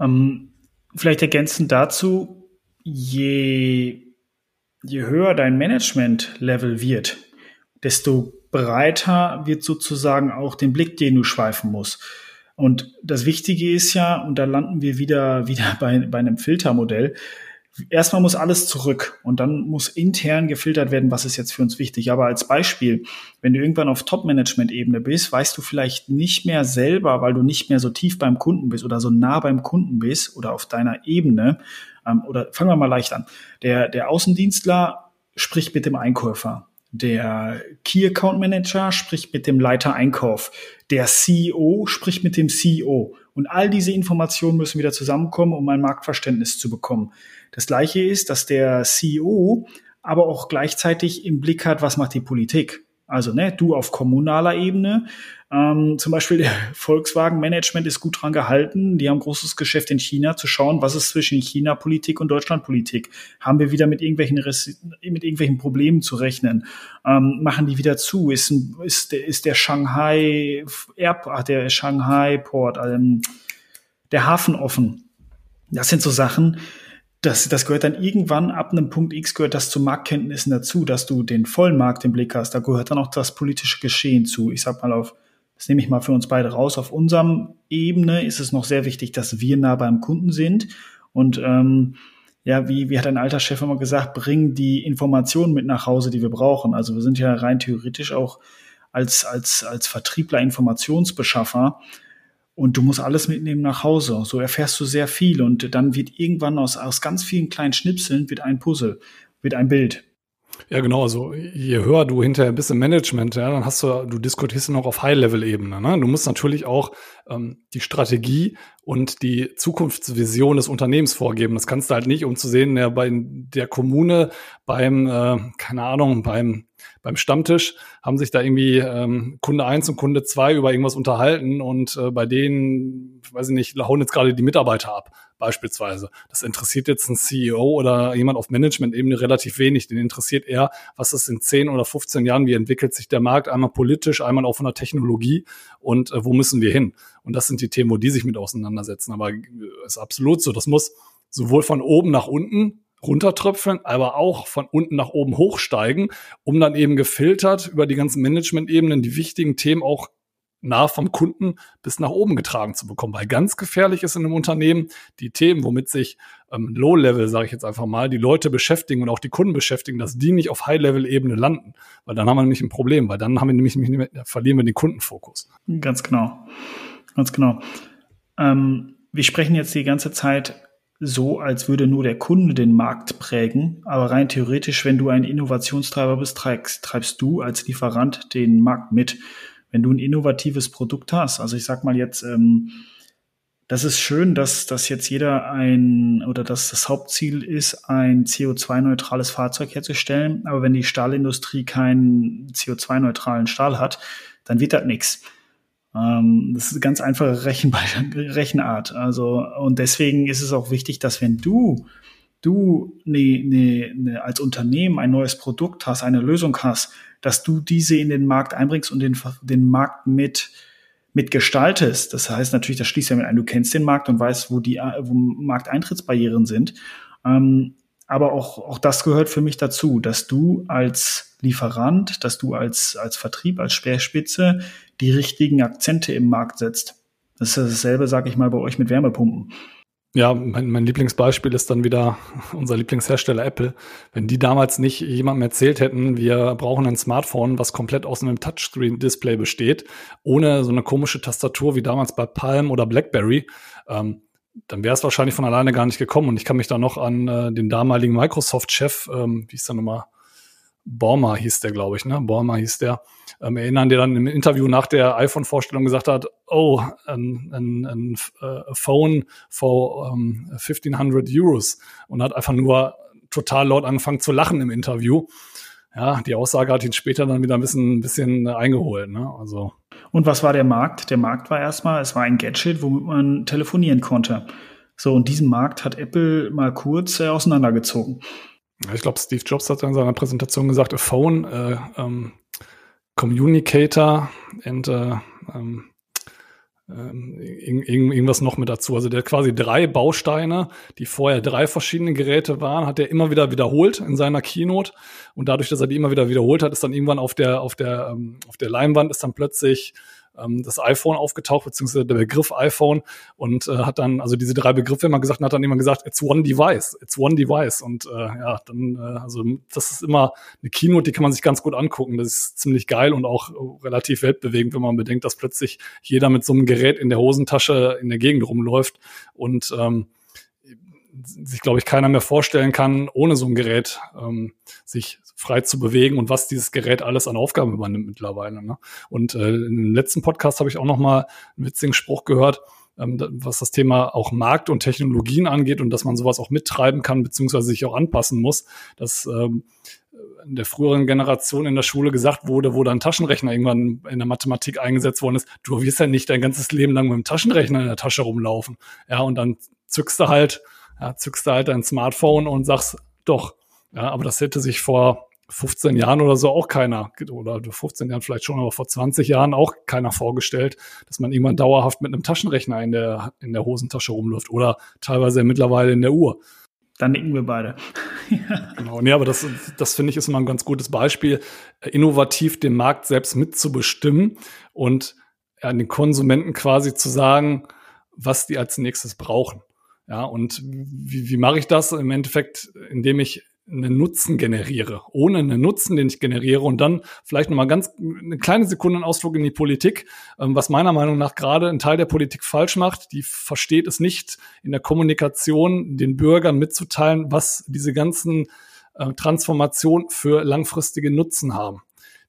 Ähm, vielleicht ergänzend dazu, je, je höher dein Management-Level wird, desto breiter wird sozusagen auch den Blick, den du schweifen musst. Und das Wichtige ist ja, und da landen wir wieder, [LAUGHS] wieder bei, bei einem Filtermodell, erstmal muss alles zurück und dann muss intern gefiltert werden, was ist jetzt für uns wichtig. Aber als Beispiel, wenn du irgendwann auf Top-Management-Ebene bist, weißt du vielleicht nicht mehr selber, weil du nicht mehr so tief beim Kunden bist oder so nah beim Kunden bist oder auf deiner Ebene. Ähm, oder fangen wir mal leicht an. Der, der Außendienstler spricht mit dem Einkäufer. Der Key Account Manager spricht mit dem Leiter Einkauf. Der CEO spricht mit dem CEO. Und all diese Informationen müssen wieder zusammenkommen, um ein Marktverständnis zu bekommen. Das gleiche ist, dass der CEO aber auch gleichzeitig im Blick hat, was macht die Politik. Also ne, du auf kommunaler Ebene. Ähm, zum Beispiel der [LAUGHS] Volkswagen-Management ist gut dran gehalten. Die haben großes Geschäft in China zu schauen, was ist zwischen China-Politik und Deutschland-Politik. Haben wir wieder mit irgendwelchen mit irgendwelchen Problemen zu rechnen? Ähm, machen die wieder zu? Ist, ist, der, ist der Shanghai Airport, der Shanghai Port, ähm, der Hafen offen? Das sind so Sachen, das, das gehört dann irgendwann ab einem Punkt X gehört das zu Marktkenntnissen dazu, dass du den vollen Markt im Blick hast. Da gehört dann auch das politische Geschehen zu. Ich sag mal auf, das nehme ich mal für uns beide raus. Auf unserem Ebene ist es noch sehr wichtig, dass wir nah beim Kunden sind und ähm, ja, wie, wie hat ein alter Chef immer gesagt, bring die Informationen mit nach Hause, die wir brauchen. Also wir sind ja rein theoretisch auch als, als, als Vertriebler Informationsbeschaffer und du musst alles mitnehmen nach Hause. So erfährst du sehr viel und dann wird irgendwann aus, aus ganz vielen kleinen Schnipseln wird ein Puzzle, wird ein Bild. Ja, genau. Also je höher du hinterher bist im Management, ja, dann hast du, du diskutierst noch auf High-Level-Ebene. Ne? Du musst natürlich auch ähm, die Strategie und die Zukunftsvision des Unternehmens vorgeben. Das kannst du halt nicht, um zu sehen, ja, bei der Kommune, beim, äh, keine Ahnung, beim beim Stammtisch haben sich da irgendwie ähm, Kunde eins und Kunde zwei über irgendwas unterhalten und äh, bei denen, weiß ich nicht, hauen jetzt gerade die Mitarbeiter ab, beispielsweise. Das interessiert jetzt ein CEO oder jemand auf Management-Ebene relativ wenig. Den interessiert eher, was ist in 10 oder 15 Jahren, wie entwickelt sich der Markt, einmal politisch, einmal auch von der Technologie und äh, wo müssen wir hin? Und das sind die Themen, wo die sich mit auseinandersetzen. Aber äh, ist absolut so. Das muss sowohl von oben nach unten runtertröpfeln, aber auch von unten nach oben hochsteigen, um dann eben gefiltert über die ganzen Management-Ebenen die wichtigen Themen auch nah vom Kunden bis nach oben getragen zu bekommen. Weil ganz gefährlich ist in einem Unternehmen die Themen, womit sich ähm, Low-Level, sage ich jetzt einfach mal, die Leute beschäftigen und auch die Kunden beschäftigen, dass die nicht auf High-Level-Ebene landen. Weil dann haben wir nämlich ein Problem, weil dann haben wir nämlich, mehr, verlieren wir den Kundenfokus. Ganz genau. Ganz genau. Ähm, wir sprechen jetzt die ganze Zeit so, als würde nur der Kunde den Markt prägen. Aber rein theoretisch, wenn du ein Innovationstreiber bist, treibst, treibst du als Lieferant den Markt mit. Wenn du ein innovatives Produkt hast, also ich sag mal jetzt, ähm, das ist schön, dass, dass jetzt jeder ein oder dass das Hauptziel ist, ein CO2-neutrales Fahrzeug herzustellen. Aber wenn die Stahlindustrie keinen CO2-neutralen Stahl hat, dann wird das nix. Ähm, das ist eine ganz einfache Rechen [LAUGHS] Rechenart. Also, und deswegen ist es auch wichtig, dass wenn du du ne, ne, ne, als Unternehmen ein neues Produkt hast, eine Lösung hast, dass du diese in den Markt einbringst und den, den Markt mit mitgestaltest. Das heißt natürlich, das schließt ja mit ein, du kennst den Markt und weißt, wo die wo Markteintrittsbarrieren sind. Ähm, aber auch, auch das gehört für mich dazu, dass du als Lieferant, dass du als, als Vertrieb, als Speerspitze die richtigen Akzente im Markt setzt. Das ist dasselbe, sage ich mal, bei euch mit Wärmepumpen. Ja, mein, mein Lieblingsbeispiel ist dann wieder unser Lieblingshersteller Apple. Wenn die damals nicht jemandem erzählt hätten, wir brauchen ein Smartphone, was komplett aus einem Touchscreen-Display besteht, ohne so eine komische Tastatur wie damals bei Palm oder BlackBerry, ähm, dann wäre es wahrscheinlich von alleine gar nicht gekommen. Und ich kann mich da noch an äh, den damaligen Microsoft-Chef, ähm, wie ist der nochmal, Borma hieß der, glaube ich, ne? Borma hieß der. Ähm, erinnern, der dann im Interview nach der iPhone-Vorstellung gesagt hat, oh, ein, ein, ein uh, Phone for um, 1500 Euros und hat einfach nur total laut angefangen zu lachen im Interview. Ja, die Aussage hat ihn später dann wieder ein bisschen, ein bisschen eingeholt. Ne? Also. Und was war der Markt? Der Markt war erstmal, es war ein Gadget, womit man telefonieren konnte. So, und diesen Markt hat Apple mal kurz äh, auseinandergezogen. Ich glaube, Steve Jobs hat in seiner Präsentation gesagt, a phone, äh, ähm, communicator and äh, ähm, ähm, irgendwas noch mit dazu. Also der quasi drei Bausteine, die vorher drei verschiedene Geräte waren, hat er immer wieder wiederholt in seiner Keynote. Und dadurch, dass er die immer wieder wiederholt hat, ist dann irgendwann auf der, auf der, ähm, auf der Leinwand ist dann plötzlich ähm, das iPhone aufgetaucht, beziehungsweise der Begriff iPhone und äh, hat dann, also diese drei Begriffe immer gesagt, und hat dann immer gesagt, it's one device, it's one device. Und äh, ja, dann, äh, also das ist immer eine Keynote, die kann man sich ganz gut angucken. Das ist ziemlich geil und auch relativ weltbewegend, wenn man bedenkt, dass plötzlich jeder mit so einem Gerät in der Hosentasche in der Gegend rumläuft und ähm, sich, glaube ich, keiner mehr vorstellen kann, ohne so ein Gerät ähm, sich frei zu bewegen und was dieses Gerät alles an Aufgaben übernimmt mittlerweile. Ne? Und äh, im letzten Podcast habe ich auch noch mal einen witzigen Spruch gehört, ähm, was das Thema auch Markt und Technologien angeht und dass man sowas auch mittreiben kann, beziehungsweise sich auch anpassen muss, dass ähm, in der früheren Generation in der Schule gesagt wurde, wo dann Taschenrechner irgendwann in der Mathematik eingesetzt worden ist, du wirst ja nicht dein ganzes Leben lang mit dem Taschenrechner in der Tasche rumlaufen. Ja, und dann zückst du halt, ja, zückst du halt dein Smartphone und sagst, doch, ja, aber das hätte sich vor 15 Jahren oder so auch keiner, oder 15 Jahren vielleicht schon, aber vor 20 Jahren auch keiner vorgestellt, dass man irgendwann dauerhaft mit einem Taschenrechner in der, in der Hosentasche rumläuft oder teilweise mittlerweile in der Uhr. Dann nicken wir beide. [LAUGHS] genau, nee, aber das, das finde ich ist immer ein ganz gutes Beispiel, innovativ den Markt selbst mitzubestimmen und an den Konsumenten quasi zu sagen, was die als nächstes brauchen. Ja, und wie, wie mache ich das? Im Endeffekt, indem ich einen Nutzen generiere, ohne einen Nutzen, den ich generiere und dann vielleicht nochmal ganz eine kleine Sekunde einen Ausflug in die Politik, ähm, was meiner Meinung nach gerade ein Teil der Politik falsch macht. Die versteht es nicht in der Kommunikation den Bürgern mitzuteilen, was diese ganzen äh, Transformationen für langfristige Nutzen haben.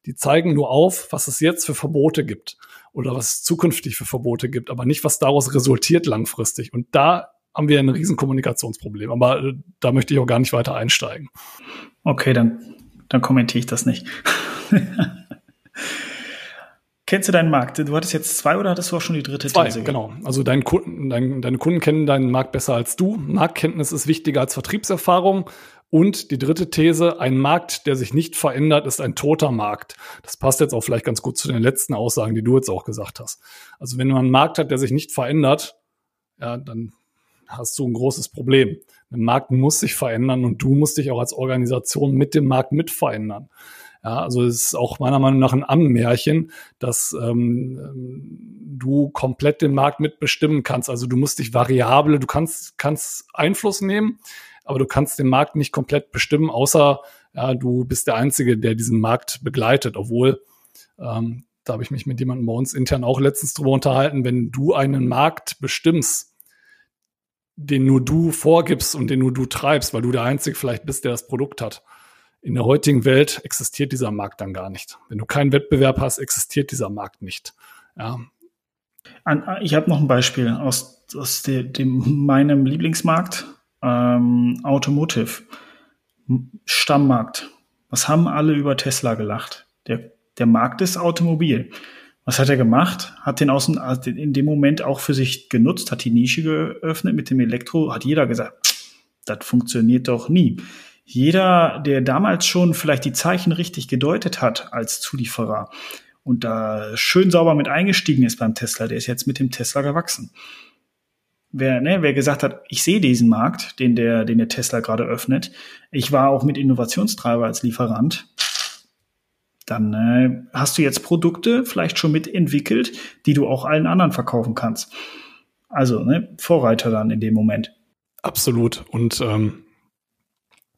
Die zeigen nur auf, was es jetzt für Verbote gibt oder was es zukünftig für Verbote gibt, aber nicht, was daraus resultiert langfristig. Und da haben wir ein riesen Kommunikationsproblem. Aber äh, da möchte ich auch gar nicht weiter einsteigen. Okay, dann, dann kommentiere ich das nicht. [LAUGHS] Kennst du deinen Markt? Du hattest jetzt zwei oder hattest du auch schon die dritte zwei, These? genau. Also dein Kunden, dein, deine Kunden kennen deinen Markt besser als du. Marktkenntnis ist wichtiger als Vertriebserfahrung. Und die dritte These, ein Markt, der sich nicht verändert, ist ein toter Markt. Das passt jetzt auch vielleicht ganz gut zu den letzten Aussagen, die du jetzt auch gesagt hast. Also wenn man einen Markt hat, der sich nicht verändert, ja, dann hast du ein großes Problem. Der Markt muss sich verändern und du musst dich auch als Organisation mit dem Markt mit verändern. Ja, also es ist auch meiner Meinung nach ein Ammärchen, dass ähm, du komplett den Markt mitbestimmen kannst. Also du musst dich variable, du kannst, kannst Einfluss nehmen, aber du kannst den Markt nicht komplett bestimmen, außer ja, du bist der Einzige, der diesen Markt begleitet, obwohl ähm, da habe ich mich mit jemandem bei uns intern auch letztens drüber unterhalten, wenn du einen Markt bestimmst, den nur du vorgibst und den nur du treibst, weil du der Einzige vielleicht bist, der das Produkt hat. In der heutigen Welt existiert dieser Markt dann gar nicht. Wenn du keinen Wettbewerb hast, existiert dieser Markt nicht. Ja. Ich habe noch ein Beispiel aus, aus dem, dem meinem Lieblingsmarkt, ähm, Automotive, Stammmarkt. Was haben alle über Tesla gelacht? Der, der Markt ist Automobil. Was hat er gemacht? Hat den außen in dem Moment auch für sich genutzt, hat die Nische geöffnet mit dem Elektro, hat jeder gesagt, das funktioniert doch nie. Jeder, der damals schon vielleicht die Zeichen richtig gedeutet hat als Zulieferer und da schön sauber mit eingestiegen ist beim Tesla, der ist jetzt mit dem Tesla gewachsen. Wer, ne, wer gesagt hat, ich sehe diesen Markt, den der, den der Tesla gerade öffnet, ich war auch mit Innovationstreiber als Lieferant, dann äh, hast du jetzt Produkte vielleicht schon mitentwickelt, die du auch allen anderen verkaufen kannst. Also ne, Vorreiter dann in dem Moment. Absolut. Und ähm,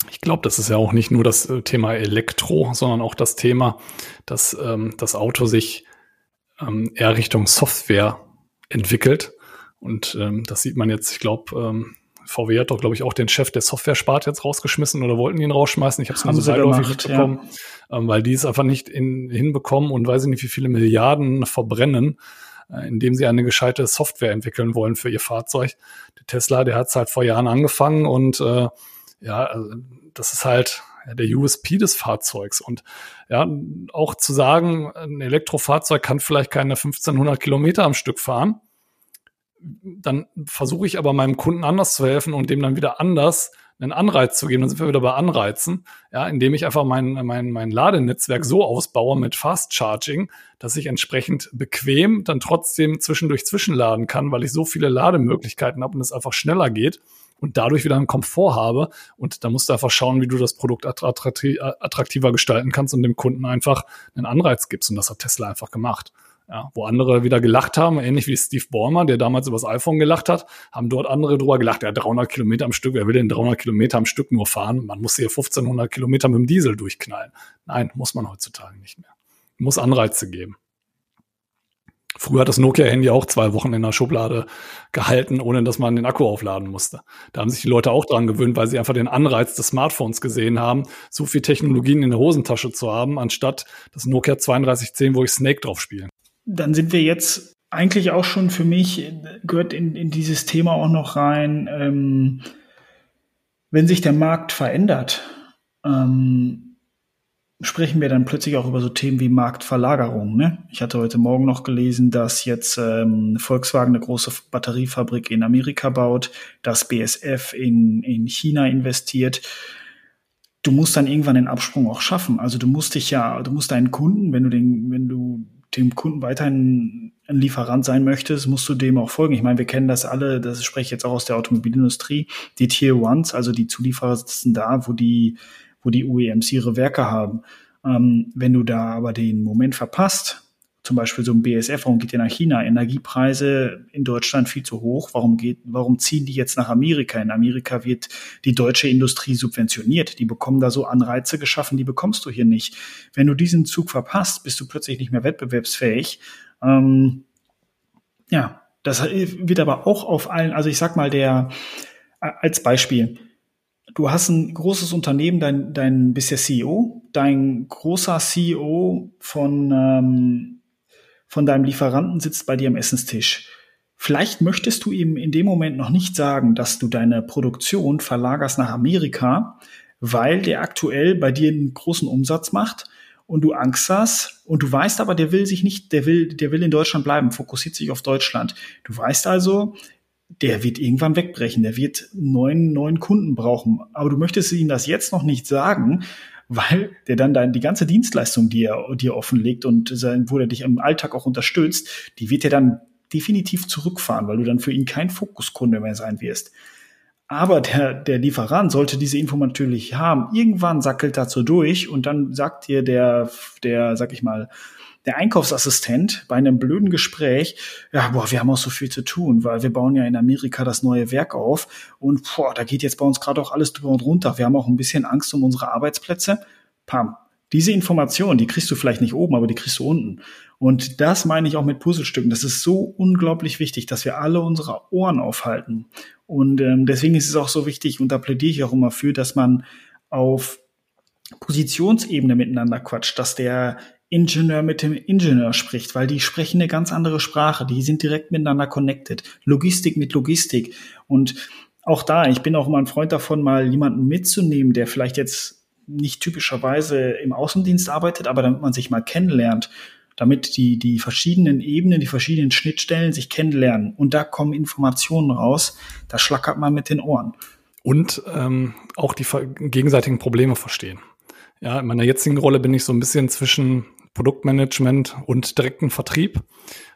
ich glaube, das ist ja auch nicht nur das äh, Thema Elektro, sondern auch das Thema, dass ähm, das Auto sich ähm, eher Richtung Software entwickelt. Und ähm, das sieht man jetzt, ich glaube, ähm, VW hat doch, glaube ich, auch den Chef der Software-Sparte jetzt rausgeschmissen oder wollten ihn rausschmeißen. Ich habe es nur so beiläufig mitbekommen, ja. ähm, weil die es einfach nicht in, hinbekommen und weiß ich nicht, wie viele Milliarden verbrennen, äh, indem sie eine gescheite Software entwickeln wollen für ihr Fahrzeug. Der Tesla, der hat es halt vor Jahren angefangen und äh, ja, also das ist halt der USP des Fahrzeugs. Und ja, auch zu sagen, ein Elektrofahrzeug kann vielleicht keine 1500 Kilometer am Stück fahren, dann versuche ich aber meinem Kunden anders zu helfen und dem dann wieder anders einen Anreiz zu geben. Dann sind wir wieder bei Anreizen, ja, indem ich einfach mein, mein, mein Ladenetzwerk so ausbaue mit Fast Charging, dass ich entsprechend bequem dann trotzdem zwischendurch zwischenladen kann, weil ich so viele Lademöglichkeiten habe und es einfach schneller geht und dadurch wieder einen Komfort habe. Und da musst du einfach schauen, wie du das Produkt attraktiver gestalten kannst und dem Kunden einfach einen Anreiz gibst. Und das hat Tesla einfach gemacht. Ja, wo andere wieder gelacht haben, ähnlich wie Steve Ballmer, der damals über das iPhone gelacht hat, haben dort andere drüber gelacht, ja, 300 Kilometer am Stück, wer will denn 300 Kilometer am Stück nur fahren? Man muss hier 1500 Kilometer mit dem Diesel durchknallen. Nein, muss man heutzutage nicht mehr. Muss Anreize geben. Früher hat das Nokia-Handy auch zwei Wochen in der Schublade gehalten, ohne dass man den Akku aufladen musste. Da haben sich die Leute auch dran gewöhnt, weil sie einfach den Anreiz des Smartphones gesehen haben, so viel Technologien in der Hosentasche zu haben, anstatt das Nokia 3210, wo ich Snake drauf spiele dann sind wir jetzt eigentlich auch schon für mich, gehört in, in dieses Thema auch noch rein, ähm, wenn sich der Markt verändert, ähm, sprechen wir dann plötzlich auch über so Themen wie Marktverlagerung. Ne? Ich hatte heute Morgen noch gelesen, dass jetzt ähm, Volkswagen eine große Batteriefabrik in Amerika baut, dass BSF in, in China investiert. Du musst dann irgendwann den Absprung auch schaffen. Also du musst dich ja, du musst deinen Kunden, wenn du den, wenn du dem Kunden weiterhin ein Lieferant sein möchtest, musst du dem auch folgen. Ich meine, wir kennen das alle, das spreche ich jetzt auch aus der Automobilindustrie, die Tier Ones, also die Zulieferer sitzen da, wo die, wo die OEMs ihre Werke haben. Ähm, wenn du da aber den Moment verpasst, zum Beispiel so ein BSF, warum geht ihr nach China? Energiepreise in Deutschland viel zu hoch. Warum geht, warum ziehen die jetzt nach Amerika? In Amerika wird die deutsche Industrie subventioniert. Die bekommen da so Anreize geschaffen, die bekommst du hier nicht. Wenn du diesen Zug verpasst, bist du plötzlich nicht mehr wettbewerbsfähig. Ähm, ja, das wird aber auch auf allen, also ich sag mal, der, als Beispiel, du hast ein großes Unternehmen, dein, dein bist der CEO, dein großer CEO von, ähm, von deinem Lieferanten sitzt bei dir am Essenstisch. Vielleicht möchtest du ihm in dem Moment noch nicht sagen, dass du deine Produktion verlagerst nach Amerika, weil der aktuell bei dir einen großen Umsatz macht und du Angst hast und du weißt aber, der will sich nicht, der will, der will in Deutschland bleiben, fokussiert sich auf Deutschland. Du weißt also, der wird irgendwann wegbrechen, der wird neuen, neuen Kunden brauchen. Aber du möchtest ihm das jetzt noch nicht sagen, weil der dann dein, die ganze Dienstleistung, die er dir offenlegt und sein, wo er dich im Alltag auch unterstützt, die wird er dann definitiv zurückfahren, weil du dann für ihn kein Fokuskunde mehr sein wirst. Aber der, der Lieferant sollte diese Info natürlich haben. Irgendwann sackelt dazu durch und dann sagt dir der, der, sag ich mal, der Einkaufsassistent bei einem blöden Gespräch, ja, boah, wir haben auch so viel zu tun, weil wir bauen ja in Amerika das neue Werk auf und boah, da geht jetzt bei uns gerade auch alles drüber und runter. Wir haben auch ein bisschen Angst um unsere Arbeitsplätze. Pam. Diese Information, die kriegst du vielleicht nicht oben, aber die kriegst du unten. Und das meine ich auch mit Puzzlestücken. Das ist so unglaublich wichtig, dass wir alle unsere Ohren aufhalten. Und ähm, deswegen ist es auch so wichtig, und da plädiere ich auch immer für, dass man auf Positionsebene miteinander quatscht, dass der Ingenieur mit dem Ingenieur spricht, weil die sprechen eine ganz andere Sprache, die sind direkt miteinander connected. Logistik mit Logistik. Und auch da, ich bin auch immer ein Freund davon, mal jemanden mitzunehmen, der vielleicht jetzt nicht typischerweise im Außendienst arbeitet, aber damit man sich mal kennenlernt. damit die, die verschiedenen Ebenen, die verschiedenen Schnittstellen sich kennenlernen. Und da kommen Informationen raus, da schlackert man mit den Ohren. Und ähm, auch die gegenseitigen Probleme verstehen. Ja, in meiner jetzigen Rolle bin ich so ein bisschen zwischen Produktmanagement und direkten Vertrieb.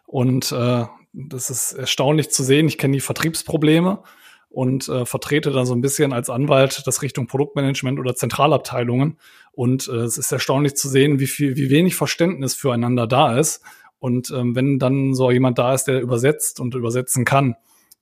Und äh, das ist erstaunlich zu sehen. Ich kenne die Vertriebsprobleme und äh, vertrete dann so ein bisschen als Anwalt das Richtung Produktmanagement oder Zentralabteilungen. Und äh, es ist erstaunlich zu sehen, wie viel, wie wenig Verständnis füreinander da ist. Und ähm, wenn dann so jemand da ist, der übersetzt und übersetzen kann,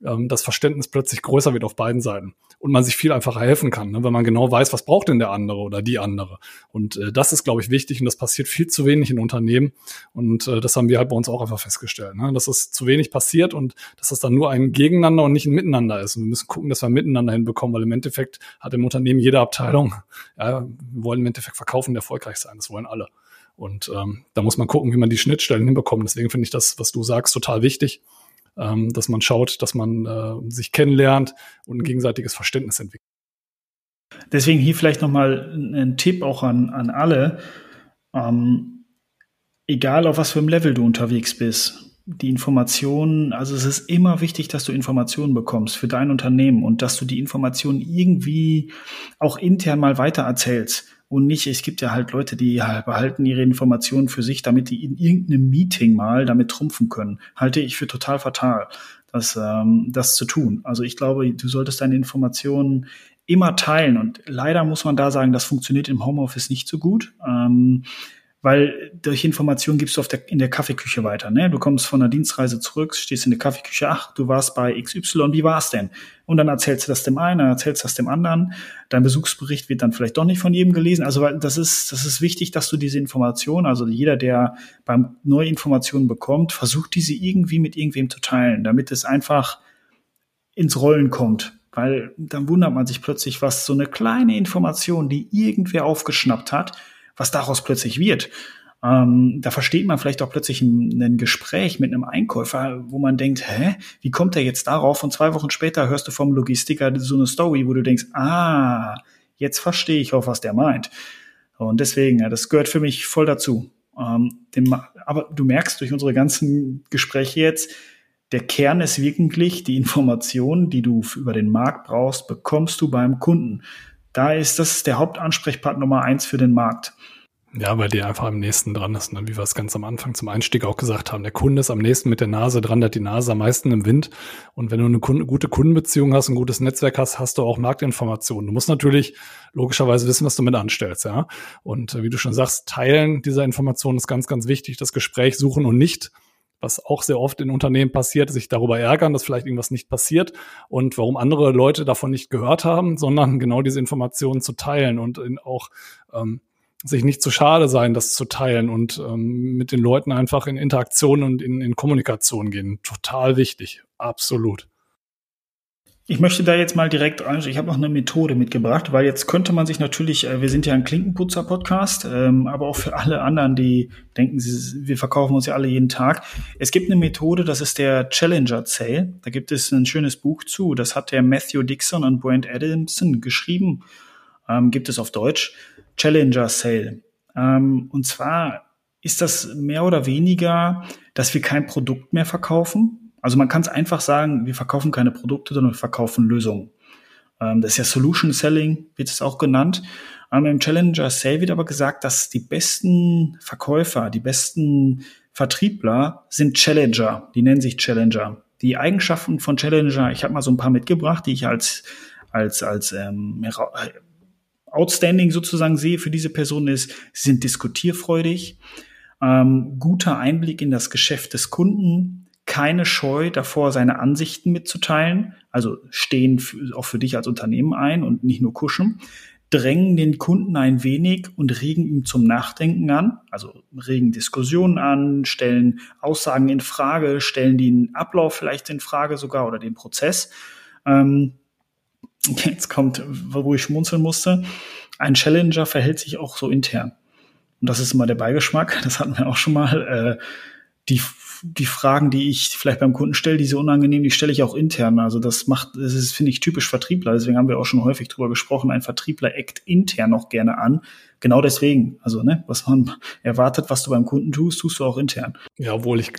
ähm, das Verständnis plötzlich größer wird auf beiden Seiten und man sich viel einfacher helfen kann, ne, wenn man genau weiß, was braucht denn der andere oder die andere. Und äh, das ist, glaube ich, wichtig und das passiert viel zu wenig in Unternehmen. Und äh, das haben wir halt bei uns auch einfach festgestellt, ne, dass es zu wenig passiert und dass das dann nur ein Gegeneinander und nicht ein Miteinander ist. Und wir müssen gucken, dass wir miteinander hinbekommen, weil im Endeffekt hat im Unternehmen jede Abteilung, ja, wir wollen im Endeffekt verkaufen und erfolgreich sein. Das wollen alle. Und ähm, da muss man gucken, wie man die Schnittstellen hinbekommt. Deswegen finde ich das, was du sagst, total wichtig ähm, dass man schaut, dass man äh, sich kennenlernt und ein gegenseitiges Verständnis entwickelt. Deswegen hier vielleicht nochmal ein Tipp auch an, an alle. Ähm, egal auf was für einem Level du unterwegs bist, die Informationen, also es ist immer wichtig, dass du Informationen bekommst für dein Unternehmen und dass du die Informationen irgendwie auch intern mal weiter erzählst und nicht, es gibt ja halt Leute, die behalten ihre Informationen für sich, damit die in irgendeinem Meeting mal damit trumpfen können. Halte ich für total fatal, das, ähm, das zu tun. Also ich glaube, du solltest deine Informationen immer teilen und leider muss man da sagen, das funktioniert im Homeoffice nicht so gut. Ähm, weil durch Informationen gibst du auf der, in der Kaffeeküche weiter. Ne? Du kommst von einer Dienstreise zurück, stehst in der Kaffeeküche, ach, du warst bei XY, wie war's denn? Und dann erzählst du das dem einen, dann erzählst du das dem anderen. Dein Besuchsbericht wird dann vielleicht doch nicht von jedem gelesen. Also das ist, das ist wichtig, dass du diese Informationen, also jeder, der beim neue Informationen bekommt, versucht diese irgendwie mit irgendwem zu teilen, damit es einfach ins Rollen kommt. Weil dann wundert man sich plötzlich, was so eine kleine Information, die irgendwer aufgeschnappt hat, was daraus plötzlich wird. Ähm, da versteht man vielleicht auch plötzlich ein, ein, Gespräch mit einem Einkäufer, wo man denkt, hä, wie kommt er jetzt darauf? Und zwei Wochen später hörst du vom Logistiker so eine Story, wo du denkst, ah, jetzt verstehe ich auch, was der meint. Und deswegen, das gehört für mich voll dazu. Ähm, dem, aber du merkst durch unsere ganzen Gespräche jetzt, der Kern ist wirklich die Information, die du über den Markt brauchst, bekommst du beim Kunden. Da ist das der Hauptansprechpartner Nummer eins für den Markt. Ja, weil die einfach am nächsten dran ist, ne? wie wir es ganz am Anfang zum Einstieg auch gesagt haben. Der Kunde ist am nächsten mit der Nase dran, der hat die Nase am meisten im Wind. Und wenn du eine Kunde, gute Kundenbeziehung hast, ein gutes Netzwerk hast, hast du auch Marktinformationen. Du musst natürlich logischerweise wissen, was du mit anstellst, ja. Und äh, wie du schon sagst, Teilen dieser Informationen ist ganz, ganz wichtig. Das Gespräch suchen und nicht was auch sehr oft in Unternehmen passiert, sich darüber ärgern, dass vielleicht irgendwas nicht passiert und warum andere Leute davon nicht gehört haben, sondern [LAUGHS] genau diese Informationen zu teilen und auch ähm, sich nicht zu schade sein, das zu teilen und ähm, mit den Leuten einfach in Interaktion und in, in Kommunikation gehen. Total wichtig, absolut. Ich möchte da jetzt mal direkt rein. Ich habe noch eine Methode mitgebracht, weil jetzt könnte man sich natürlich, äh, wir sind ja ein Klinkenputzer-Podcast, ähm, aber auch für alle anderen, die denken, wir verkaufen uns ja alle jeden Tag. Es gibt eine Methode, das ist der Challenger Sale. Da gibt es ein schönes Buch zu. Das hat der Matthew Dixon und Brent Adamson geschrieben. Ähm, gibt es auf Deutsch. Challenger Sale. Ähm, und zwar ist das mehr oder weniger, dass wir kein Produkt mehr verkaufen, also man kann es einfach sagen, wir verkaufen keine Produkte, sondern wir verkaufen Lösungen. Ähm, das ist ja Solution Selling, wird es auch genannt. Ähm, Im Challenger Sale wird aber gesagt, dass die besten Verkäufer, die besten Vertriebler sind Challenger. Die nennen sich Challenger. Die Eigenschaften von Challenger, ich habe mal so ein paar mitgebracht, die ich als als als ähm, outstanding sozusagen sehe für diese Person ist, sie sind diskutierfreudig, ähm, guter Einblick in das Geschäft des Kunden, keine Scheu davor, seine Ansichten mitzuteilen, also stehen auch für dich als Unternehmen ein und nicht nur kuschen, drängen den Kunden ein wenig und regen ihn zum Nachdenken an, also regen Diskussionen an, stellen Aussagen in Frage, stellen den Ablauf vielleicht in Frage sogar oder den Prozess. Ähm, jetzt kommt, wo ich schmunzeln musste, ein Challenger verhält sich auch so intern. Und das ist immer der Beigeschmack, das hatten wir auch schon mal. Äh, die die Fragen, die ich vielleicht beim Kunden stelle, diese unangenehm, die stelle ich auch intern. Also das macht, das ist, finde ich, typisch Vertriebler. Deswegen haben wir auch schon häufig drüber gesprochen. Ein Vertriebler eckt intern auch gerne an. Genau deswegen. Also, ne, was man [LAUGHS] erwartet, was du beim Kunden tust, tust du auch intern. Ja, obwohl ich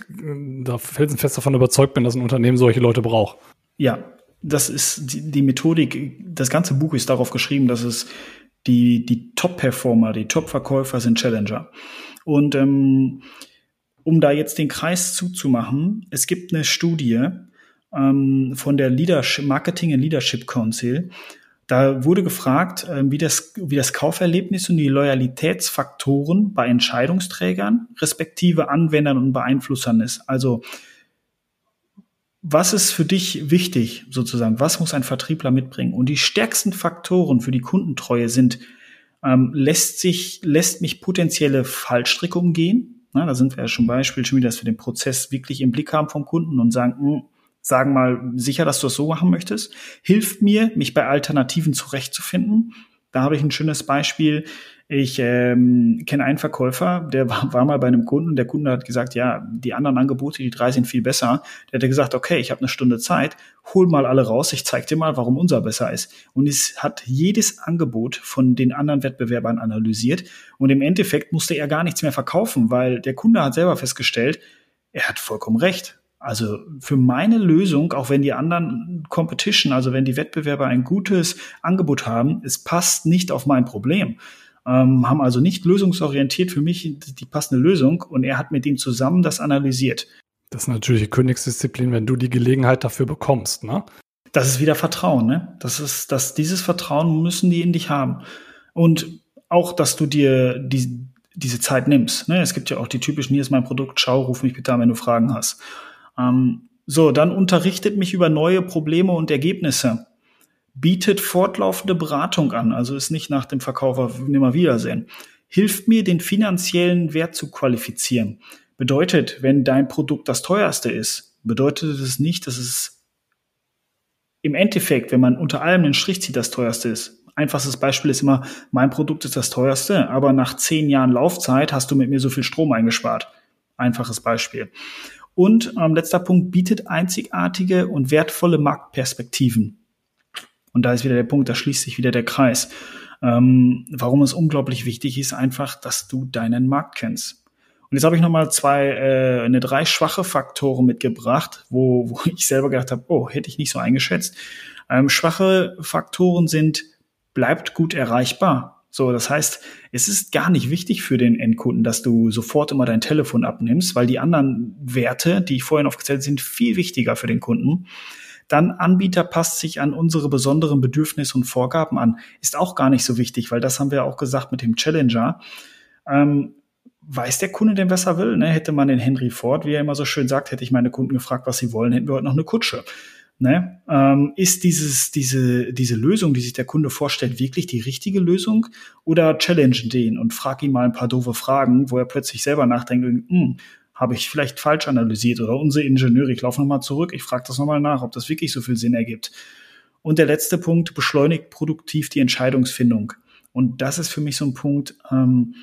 da felsenfest davon überzeugt bin, dass ein Unternehmen solche Leute braucht. Ja, das ist die, die Methodik. Das ganze Buch ist darauf geschrieben, dass es die, die Top-Performer, die Top-Verkäufer sind Challenger. Und ähm, um da jetzt den Kreis zuzumachen, es gibt eine Studie ähm, von der Leadership, Marketing and Leadership Council. Da wurde gefragt, äh, wie, das, wie das Kauferlebnis und die Loyalitätsfaktoren bei Entscheidungsträgern, respektive Anwendern und Beeinflussern ist. Also was ist für dich wichtig sozusagen? Was muss ein Vertriebler mitbringen? Und die stärksten Faktoren für die Kundentreue sind, ähm, lässt sich, lässt mich potenzielle Fallstricke umgehen? Na, da sind wir ja schon Beispiel schon wieder, dass wir den Prozess wirklich im Blick haben vom Kunden und sagen, mh, hm, sagen mal sicher, dass du es so machen möchtest. Hilft mir, mich bei Alternativen zurechtzufinden. Da habe ich ein schönes Beispiel. Ich ähm, kenne einen Verkäufer, der war, war mal bei einem Kunden. Der Kunde hat gesagt, ja, die anderen Angebote, die drei sind viel besser. Der hat gesagt, okay, ich habe eine Stunde Zeit, hol mal alle raus, ich zeig dir mal, warum unser besser ist. Und es hat jedes Angebot von den anderen Wettbewerbern analysiert. Und im Endeffekt musste er gar nichts mehr verkaufen, weil der Kunde hat selber festgestellt, er hat vollkommen recht. Also für meine Lösung, auch wenn die anderen Competition, also wenn die Wettbewerber ein gutes Angebot haben, es passt nicht auf mein Problem ähm, haben also nicht lösungsorientiert für mich die passende Lösung und er hat mit ihm zusammen das analysiert. Das ist natürlich Königsdisziplin, wenn du die Gelegenheit dafür bekommst, ne? Das ist wieder Vertrauen, ne? Das ist, dass dieses Vertrauen müssen die in dich haben. Und auch, dass du dir die, diese Zeit nimmst. Ne? Es gibt ja auch die typischen, hier ist mein Produkt, schau, ruf mich bitte an, wenn du Fragen hast. Ähm, so, dann unterrichtet mich über neue Probleme und Ergebnisse bietet fortlaufende Beratung an, also ist nicht nach dem Verkauf auf nimmer Wiedersehen. Hilft mir, den finanziellen Wert zu qualifizieren. Bedeutet, wenn dein Produkt das teuerste ist, bedeutet es nicht, dass es im Endeffekt, wenn man unter allem den Strich zieht, das teuerste ist. Einfachstes Beispiel ist immer, mein Produkt ist das teuerste, aber nach zehn Jahren Laufzeit hast du mit mir so viel Strom eingespart. Einfaches Beispiel. Und ähm, letzter Punkt bietet einzigartige und wertvolle Marktperspektiven. Und da ist wieder der Punkt, da schließt sich wieder der Kreis. Ähm, warum es unglaublich wichtig ist, einfach, dass du deinen Markt kennst. Und jetzt habe ich nochmal zwei, äh, eine drei schwache Faktoren mitgebracht, wo, wo [LAUGHS] ich selber gedacht habe, oh, hätte ich nicht so eingeschätzt. Ähm, schwache Faktoren sind, bleibt gut erreichbar. So, das heißt, es ist gar nicht wichtig für den Endkunden, dass du sofort immer dein Telefon abnimmst, weil die anderen Werte, die ich vorhin aufgezählt sind, viel wichtiger für den Kunden. Dann Anbieter passt sich an unsere besonderen Bedürfnisse und Vorgaben an. Ist auch gar nicht so wichtig, weil das haben wir auch gesagt mit dem Challenger. Ähm, weiß der Kunde denn, was er will? Ne? Hätte man den Henry Ford, wie er immer so schön sagt, hätte ich meine Kunden gefragt, was sie wollen, hätten wir heute noch eine Kutsche. Ne? Ähm, ist dieses, diese, diese Lösung, die sich der Kunde vorstellt, wirklich die richtige Lösung? Oder challenge den und frag ihn mal ein paar doofe Fragen, wo er plötzlich selber nachdenkt, hm, habe ich vielleicht falsch analysiert oder unsere Ingenieure, ich laufe nochmal zurück, ich frage das nochmal nach, ob das wirklich so viel Sinn ergibt. Und der letzte Punkt, beschleunigt produktiv die Entscheidungsfindung. Und das ist für mich so ein Punkt, ähm,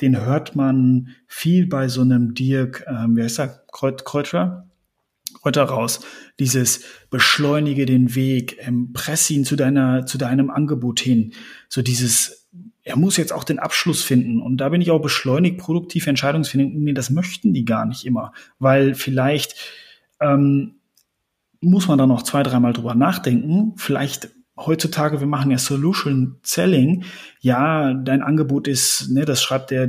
den hört man viel bei so einem Dirk, ähm, wie heißt er, Kreut, Kräuter? Kräuter raus. Dieses beschleunige den Weg, ähm, press ihn zu deiner, zu deinem Angebot hin. So dieses er muss jetzt auch den Abschluss finden. Und da bin ich auch beschleunigt, produktive Entscheidungsfindung. Nee, das möchten die gar nicht immer. Weil vielleicht ähm, muss man da noch zwei, dreimal drüber nachdenken. Vielleicht heutzutage, wir machen ja Solution Selling. Ja, dein Angebot ist, ne, das schreibt der,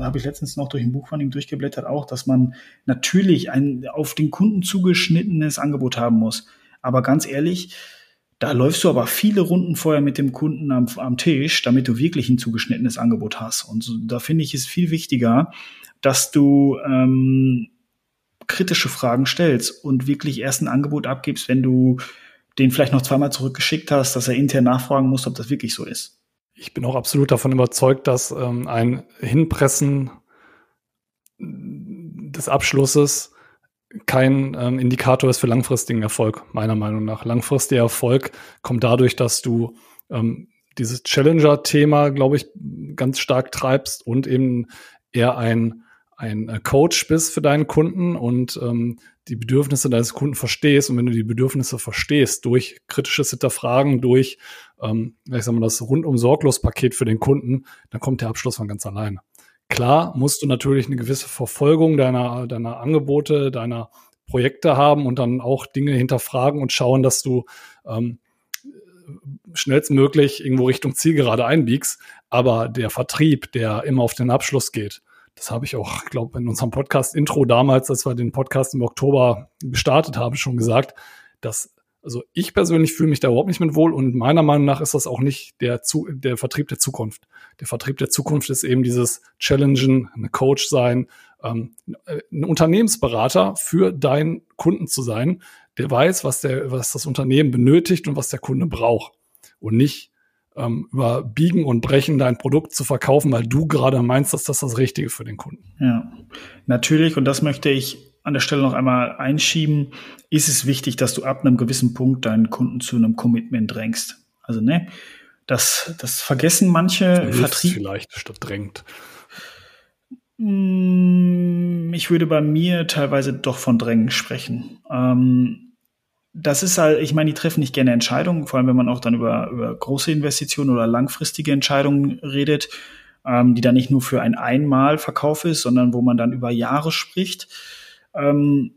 habe ich letztens noch durch ein Buch von ihm durchgeblättert auch, dass man natürlich ein auf den Kunden zugeschnittenes Angebot haben muss. Aber ganz ehrlich, da läufst du aber viele Runden vorher mit dem Kunden am, am Tisch, damit du wirklich ein zugeschnittenes Angebot hast. Und so, da finde ich es viel wichtiger, dass du ähm, kritische Fragen stellst und wirklich erst ein Angebot abgibst, wenn du den vielleicht noch zweimal zurückgeschickt hast, dass er intern nachfragen muss, ob das wirklich so ist. Ich bin auch absolut davon überzeugt, dass ähm, ein Hinpressen des Abschlusses kein ähm, Indikator ist für langfristigen Erfolg, meiner Meinung nach. Langfristiger Erfolg kommt dadurch, dass du ähm, dieses Challenger-Thema, glaube ich, ganz stark treibst und eben eher ein, ein äh, Coach bist für deinen Kunden und ähm, die Bedürfnisse deines Kunden verstehst. Und wenn du die Bedürfnisse verstehst durch kritisches Hinterfragen, durch, ähm, ich sag mal, das rundum sorglos Paket für den Kunden, dann kommt der Abschluss von ganz alleine. Klar musst du natürlich eine gewisse Verfolgung deiner, deiner Angebote, deiner Projekte haben und dann auch Dinge hinterfragen und schauen, dass du ähm, schnellstmöglich irgendwo Richtung Zielgerade einbiegst. Aber der Vertrieb, der immer auf den Abschluss geht, das habe ich auch, ich glaube, in unserem Podcast-Intro damals, als wir den Podcast im Oktober gestartet haben, schon gesagt, dass also ich persönlich fühle mich da überhaupt nicht mit wohl und meiner Meinung nach ist das auch nicht der, Zu der Vertrieb der Zukunft. Der Vertrieb der Zukunft ist eben dieses Challengen, eine Coach sein, ähm, ein Unternehmensberater für deinen Kunden zu sein, der weiß, was, der, was das Unternehmen benötigt und was der Kunde braucht. Und nicht ähm, über Biegen und Brechen dein Produkt zu verkaufen, weil du gerade meinst, dass das das Richtige für den Kunden. Ja, natürlich. Und das möchte ich an der Stelle noch einmal einschieben. Ist es wichtig, dass du ab einem gewissen Punkt deinen Kunden zu einem Commitment drängst? Also, ne, das, das vergessen manche Vertrieb. Vielleicht statt drängt. Mm, ich würde bei mir teilweise doch von Drängen sprechen. Ähm, das ist halt, ich meine, die treffen nicht gerne Entscheidungen, vor allem wenn man auch dann über, über große Investitionen oder langfristige Entscheidungen redet, ähm, die dann nicht nur für ein Einmalverkauf ist, sondern wo man dann über Jahre spricht. Ähm,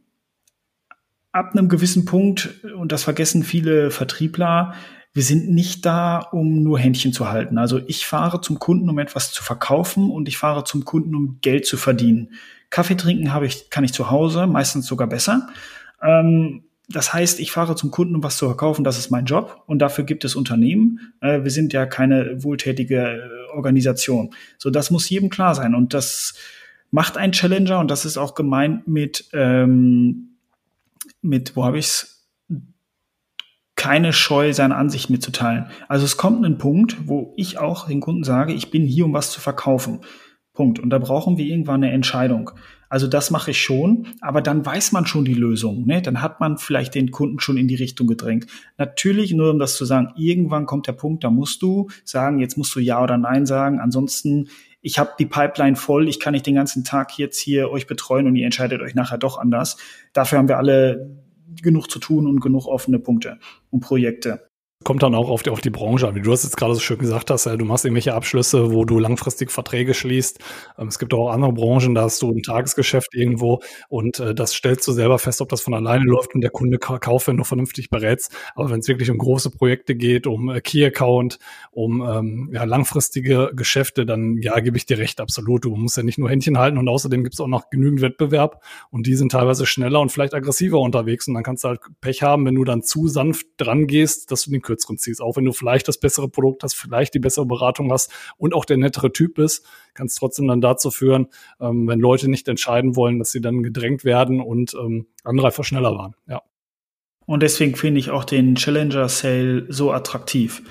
ab einem gewissen Punkt, und das vergessen viele Vertriebler, wir sind nicht da, um nur Händchen zu halten. Also ich fahre zum Kunden, um etwas zu verkaufen und ich fahre zum Kunden, um Geld zu verdienen. Kaffee trinken habe ich, kann ich zu Hause, meistens sogar besser. Ähm, das heißt, ich fahre zum Kunden, um was zu verkaufen, das ist mein Job und dafür gibt es Unternehmen. Äh, wir sind ja keine wohltätige äh, Organisation. So, das muss jedem klar sein und das macht ein Challenger und das ist auch gemeint mit, ähm, mit, wo habe ich's? keine Scheu, seine Ansicht mitzuteilen. Also es kommt ein Punkt, wo ich auch den Kunden sage, ich bin hier, um was zu verkaufen. Punkt. Und da brauchen wir irgendwann eine Entscheidung. Also das mache ich schon, aber dann weiß man schon die Lösung. Ne? Dann hat man vielleicht den Kunden schon in die Richtung gedrängt. Natürlich, nur um das zu sagen, irgendwann kommt der Punkt, da musst du sagen, jetzt musst du Ja oder Nein sagen. Ansonsten, ich habe die Pipeline voll, ich kann nicht den ganzen Tag jetzt hier euch betreuen und ihr entscheidet euch nachher doch anders. Dafür haben wir alle genug zu tun und genug offene Punkte und Projekte kommt dann auch auf die, auf die Branche an. Wie du das jetzt gerade so schön gesagt hast, du machst irgendwelche Abschlüsse, wo du langfristig Verträge schließt. Ähm, es gibt auch andere Branchen, da hast du ein Tagesgeschäft irgendwo und äh, das stellst du selber fest, ob das von alleine läuft und der Kunde kauft, wenn du vernünftig berätst. Aber wenn es wirklich um große Projekte geht, um äh, Key-Account, um ähm, ja, langfristige Geschäfte, dann ja, gebe ich dir recht, absolut. Du musst ja nicht nur Händchen halten und außerdem gibt es auch noch genügend Wettbewerb und die sind teilweise schneller und vielleicht aggressiver unterwegs und dann kannst du halt Pech haben, wenn du dann zu sanft dran gehst, dass du den kürzeren ziehst. Auch wenn du vielleicht das bessere Produkt hast, vielleicht die bessere Beratung hast und auch der nettere Typ bist, kann es trotzdem dann dazu führen, ähm, wenn Leute nicht entscheiden wollen, dass sie dann gedrängt werden und ähm, andere einfach schneller waren. Ja. Und deswegen finde ich auch den Challenger Sale so attraktiv.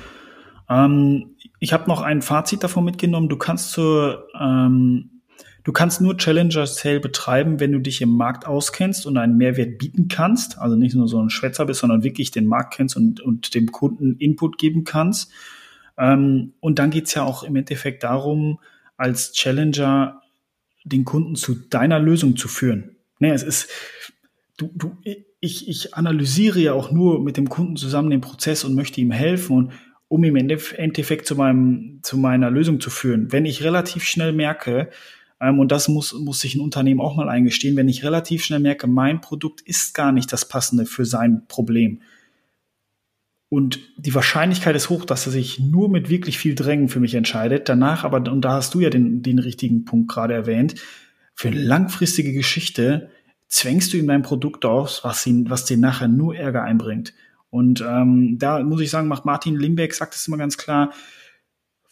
Ähm, ich habe noch ein Fazit davon mitgenommen. Du kannst zur ähm, Du kannst nur Challenger Sale betreiben, wenn du dich im Markt auskennst und einen Mehrwert bieten kannst. Also nicht nur so ein Schwätzer bist, sondern wirklich den Markt kennst und, und dem Kunden Input geben kannst. Ähm, und dann geht's ja auch im Endeffekt darum, als Challenger den Kunden zu deiner Lösung zu führen. Ne, es ist, du, du, ich, ich analysiere ja auch nur mit dem Kunden zusammen den Prozess und möchte ihm helfen und um im Endeffekt zu meinem, zu meiner Lösung zu führen. Wenn ich relativ schnell merke, und das muss, muss sich ein Unternehmen auch mal eingestehen, wenn ich relativ schnell merke, mein Produkt ist gar nicht das passende für sein Problem. Und die Wahrscheinlichkeit ist hoch, dass er sich nur mit wirklich viel Drängen für mich entscheidet. Danach aber, und da hast du ja den, den richtigen Punkt gerade erwähnt, für eine langfristige Geschichte zwängst du ihm dein Produkt aus, was ihn, was dir nachher nur Ärger einbringt. Und ähm, da muss ich sagen, macht Martin Limbeck, sagt es immer ganz klar,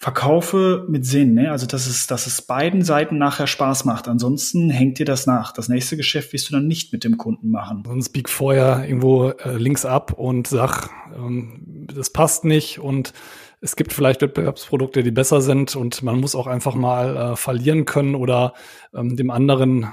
verkaufe mit Sinn, ne? Also dass es, dass es beiden Seiten nachher Spaß macht. Ansonsten hängt dir das nach. Das nächste Geschäft wirst du dann nicht mit dem Kunden machen. Sonst bieg vorher irgendwo äh, links ab und sag, ähm, das passt nicht und es gibt vielleicht Wettbewerbsprodukte, die besser sind und man muss auch einfach mal äh, verlieren können oder ähm, dem anderen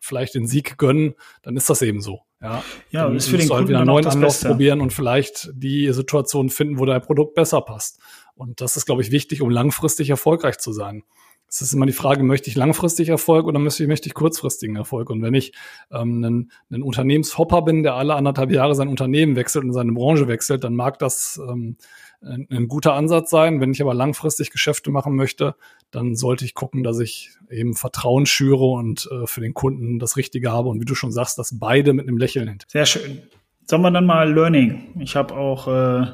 vielleicht den Sieg gönnen, dann ist das eben so. Ja, ja dann ist für den Kunden halt wieder einen neuen Anlauf probieren und vielleicht die Situation finden, wo dein Produkt besser passt. Und das ist, glaube ich, wichtig, um langfristig erfolgreich zu sein. es ist immer die Frage, möchte ich langfristig Erfolg oder möchte ich, kurzfristigen Erfolg? Und wenn ich ähm, ein, ein Unternehmenshopper bin, der alle anderthalb Jahre sein Unternehmen wechselt und seine Branche wechselt, dann mag das ähm, ein, ein guter Ansatz sein. Wenn ich aber langfristig Geschäfte machen möchte, dann sollte ich gucken, dass ich eben Vertrauen schüre und äh, für den Kunden das Richtige habe. Und wie du schon sagst, dass beide mit einem Lächeln hinter. Sehr schön. Sollen wir dann mal Learning? Ich habe auch äh,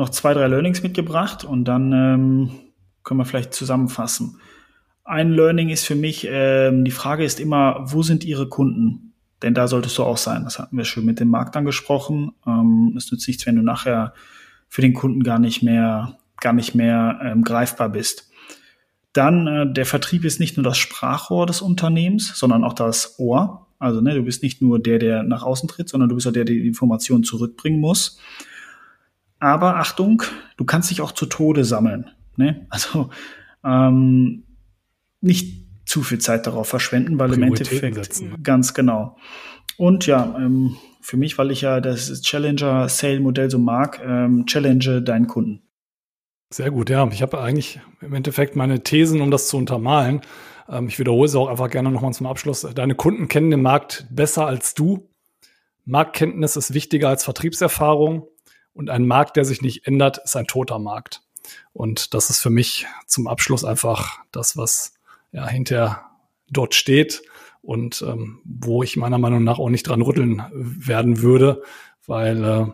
noch zwei, drei Learnings mitgebracht und dann ähm, können wir vielleicht zusammenfassen. Ein Learning ist für mich, ähm, die Frage ist immer, wo sind Ihre Kunden? Denn da solltest du auch sein. Das hatten wir schon mit dem Markt angesprochen. Ähm, es nützt nichts, wenn du nachher für den Kunden gar nicht mehr, gar nicht mehr ähm, greifbar bist. Dann äh, der Vertrieb ist nicht nur das Sprachrohr des Unternehmens, sondern auch das Ohr. Also ne, du bist nicht nur der, der nach außen tritt, sondern du bist auch der, der die Information zurückbringen muss. Aber Achtung, du kannst dich auch zu Tode sammeln. Ne? Also ähm, nicht zu viel Zeit darauf verschwenden, weil im Endeffekt setzen. ganz genau. Und ja, ähm, für mich, weil ich ja das Challenger-Sale-Modell so mag, ähm, challenge deinen Kunden. Sehr gut, ja. Ich habe eigentlich im Endeffekt meine Thesen, um das zu untermalen. Ähm, ich wiederhole sie auch einfach gerne nochmal zum Abschluss. Deine Kunden kennen den Markt besser als du. Marktkenntnis ist wichtiger als Vertriebserfahrung. Und ein Markt, der sich nicht ändert, ist ein toter Markt. Und das ist für mich zum Abschluss einfach das, was ja hinterher dort steht und ähm, wo ich meiner Meinung nach auch nicht dran rütteln werden würde, weil äh,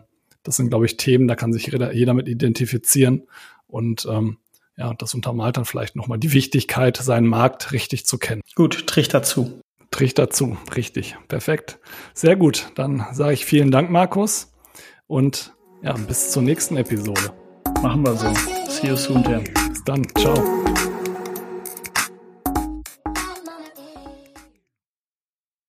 das sind, glaube ich, Themen, da kann sich jeder, jeder mit identifizieren und ähm, ja, das untermalt dann vielleicht nochmal die Wichtigkeit, seinen Markt richtig zu kennen. Gut, Trichter zu. Trichter zu, richtig, perfekt. Sehr gut, dann sage ich vielen Dank, Markus, und ja, bis zur nächsten Episode. Machen wir so. See you soon, Tim. Bis dann, ciao.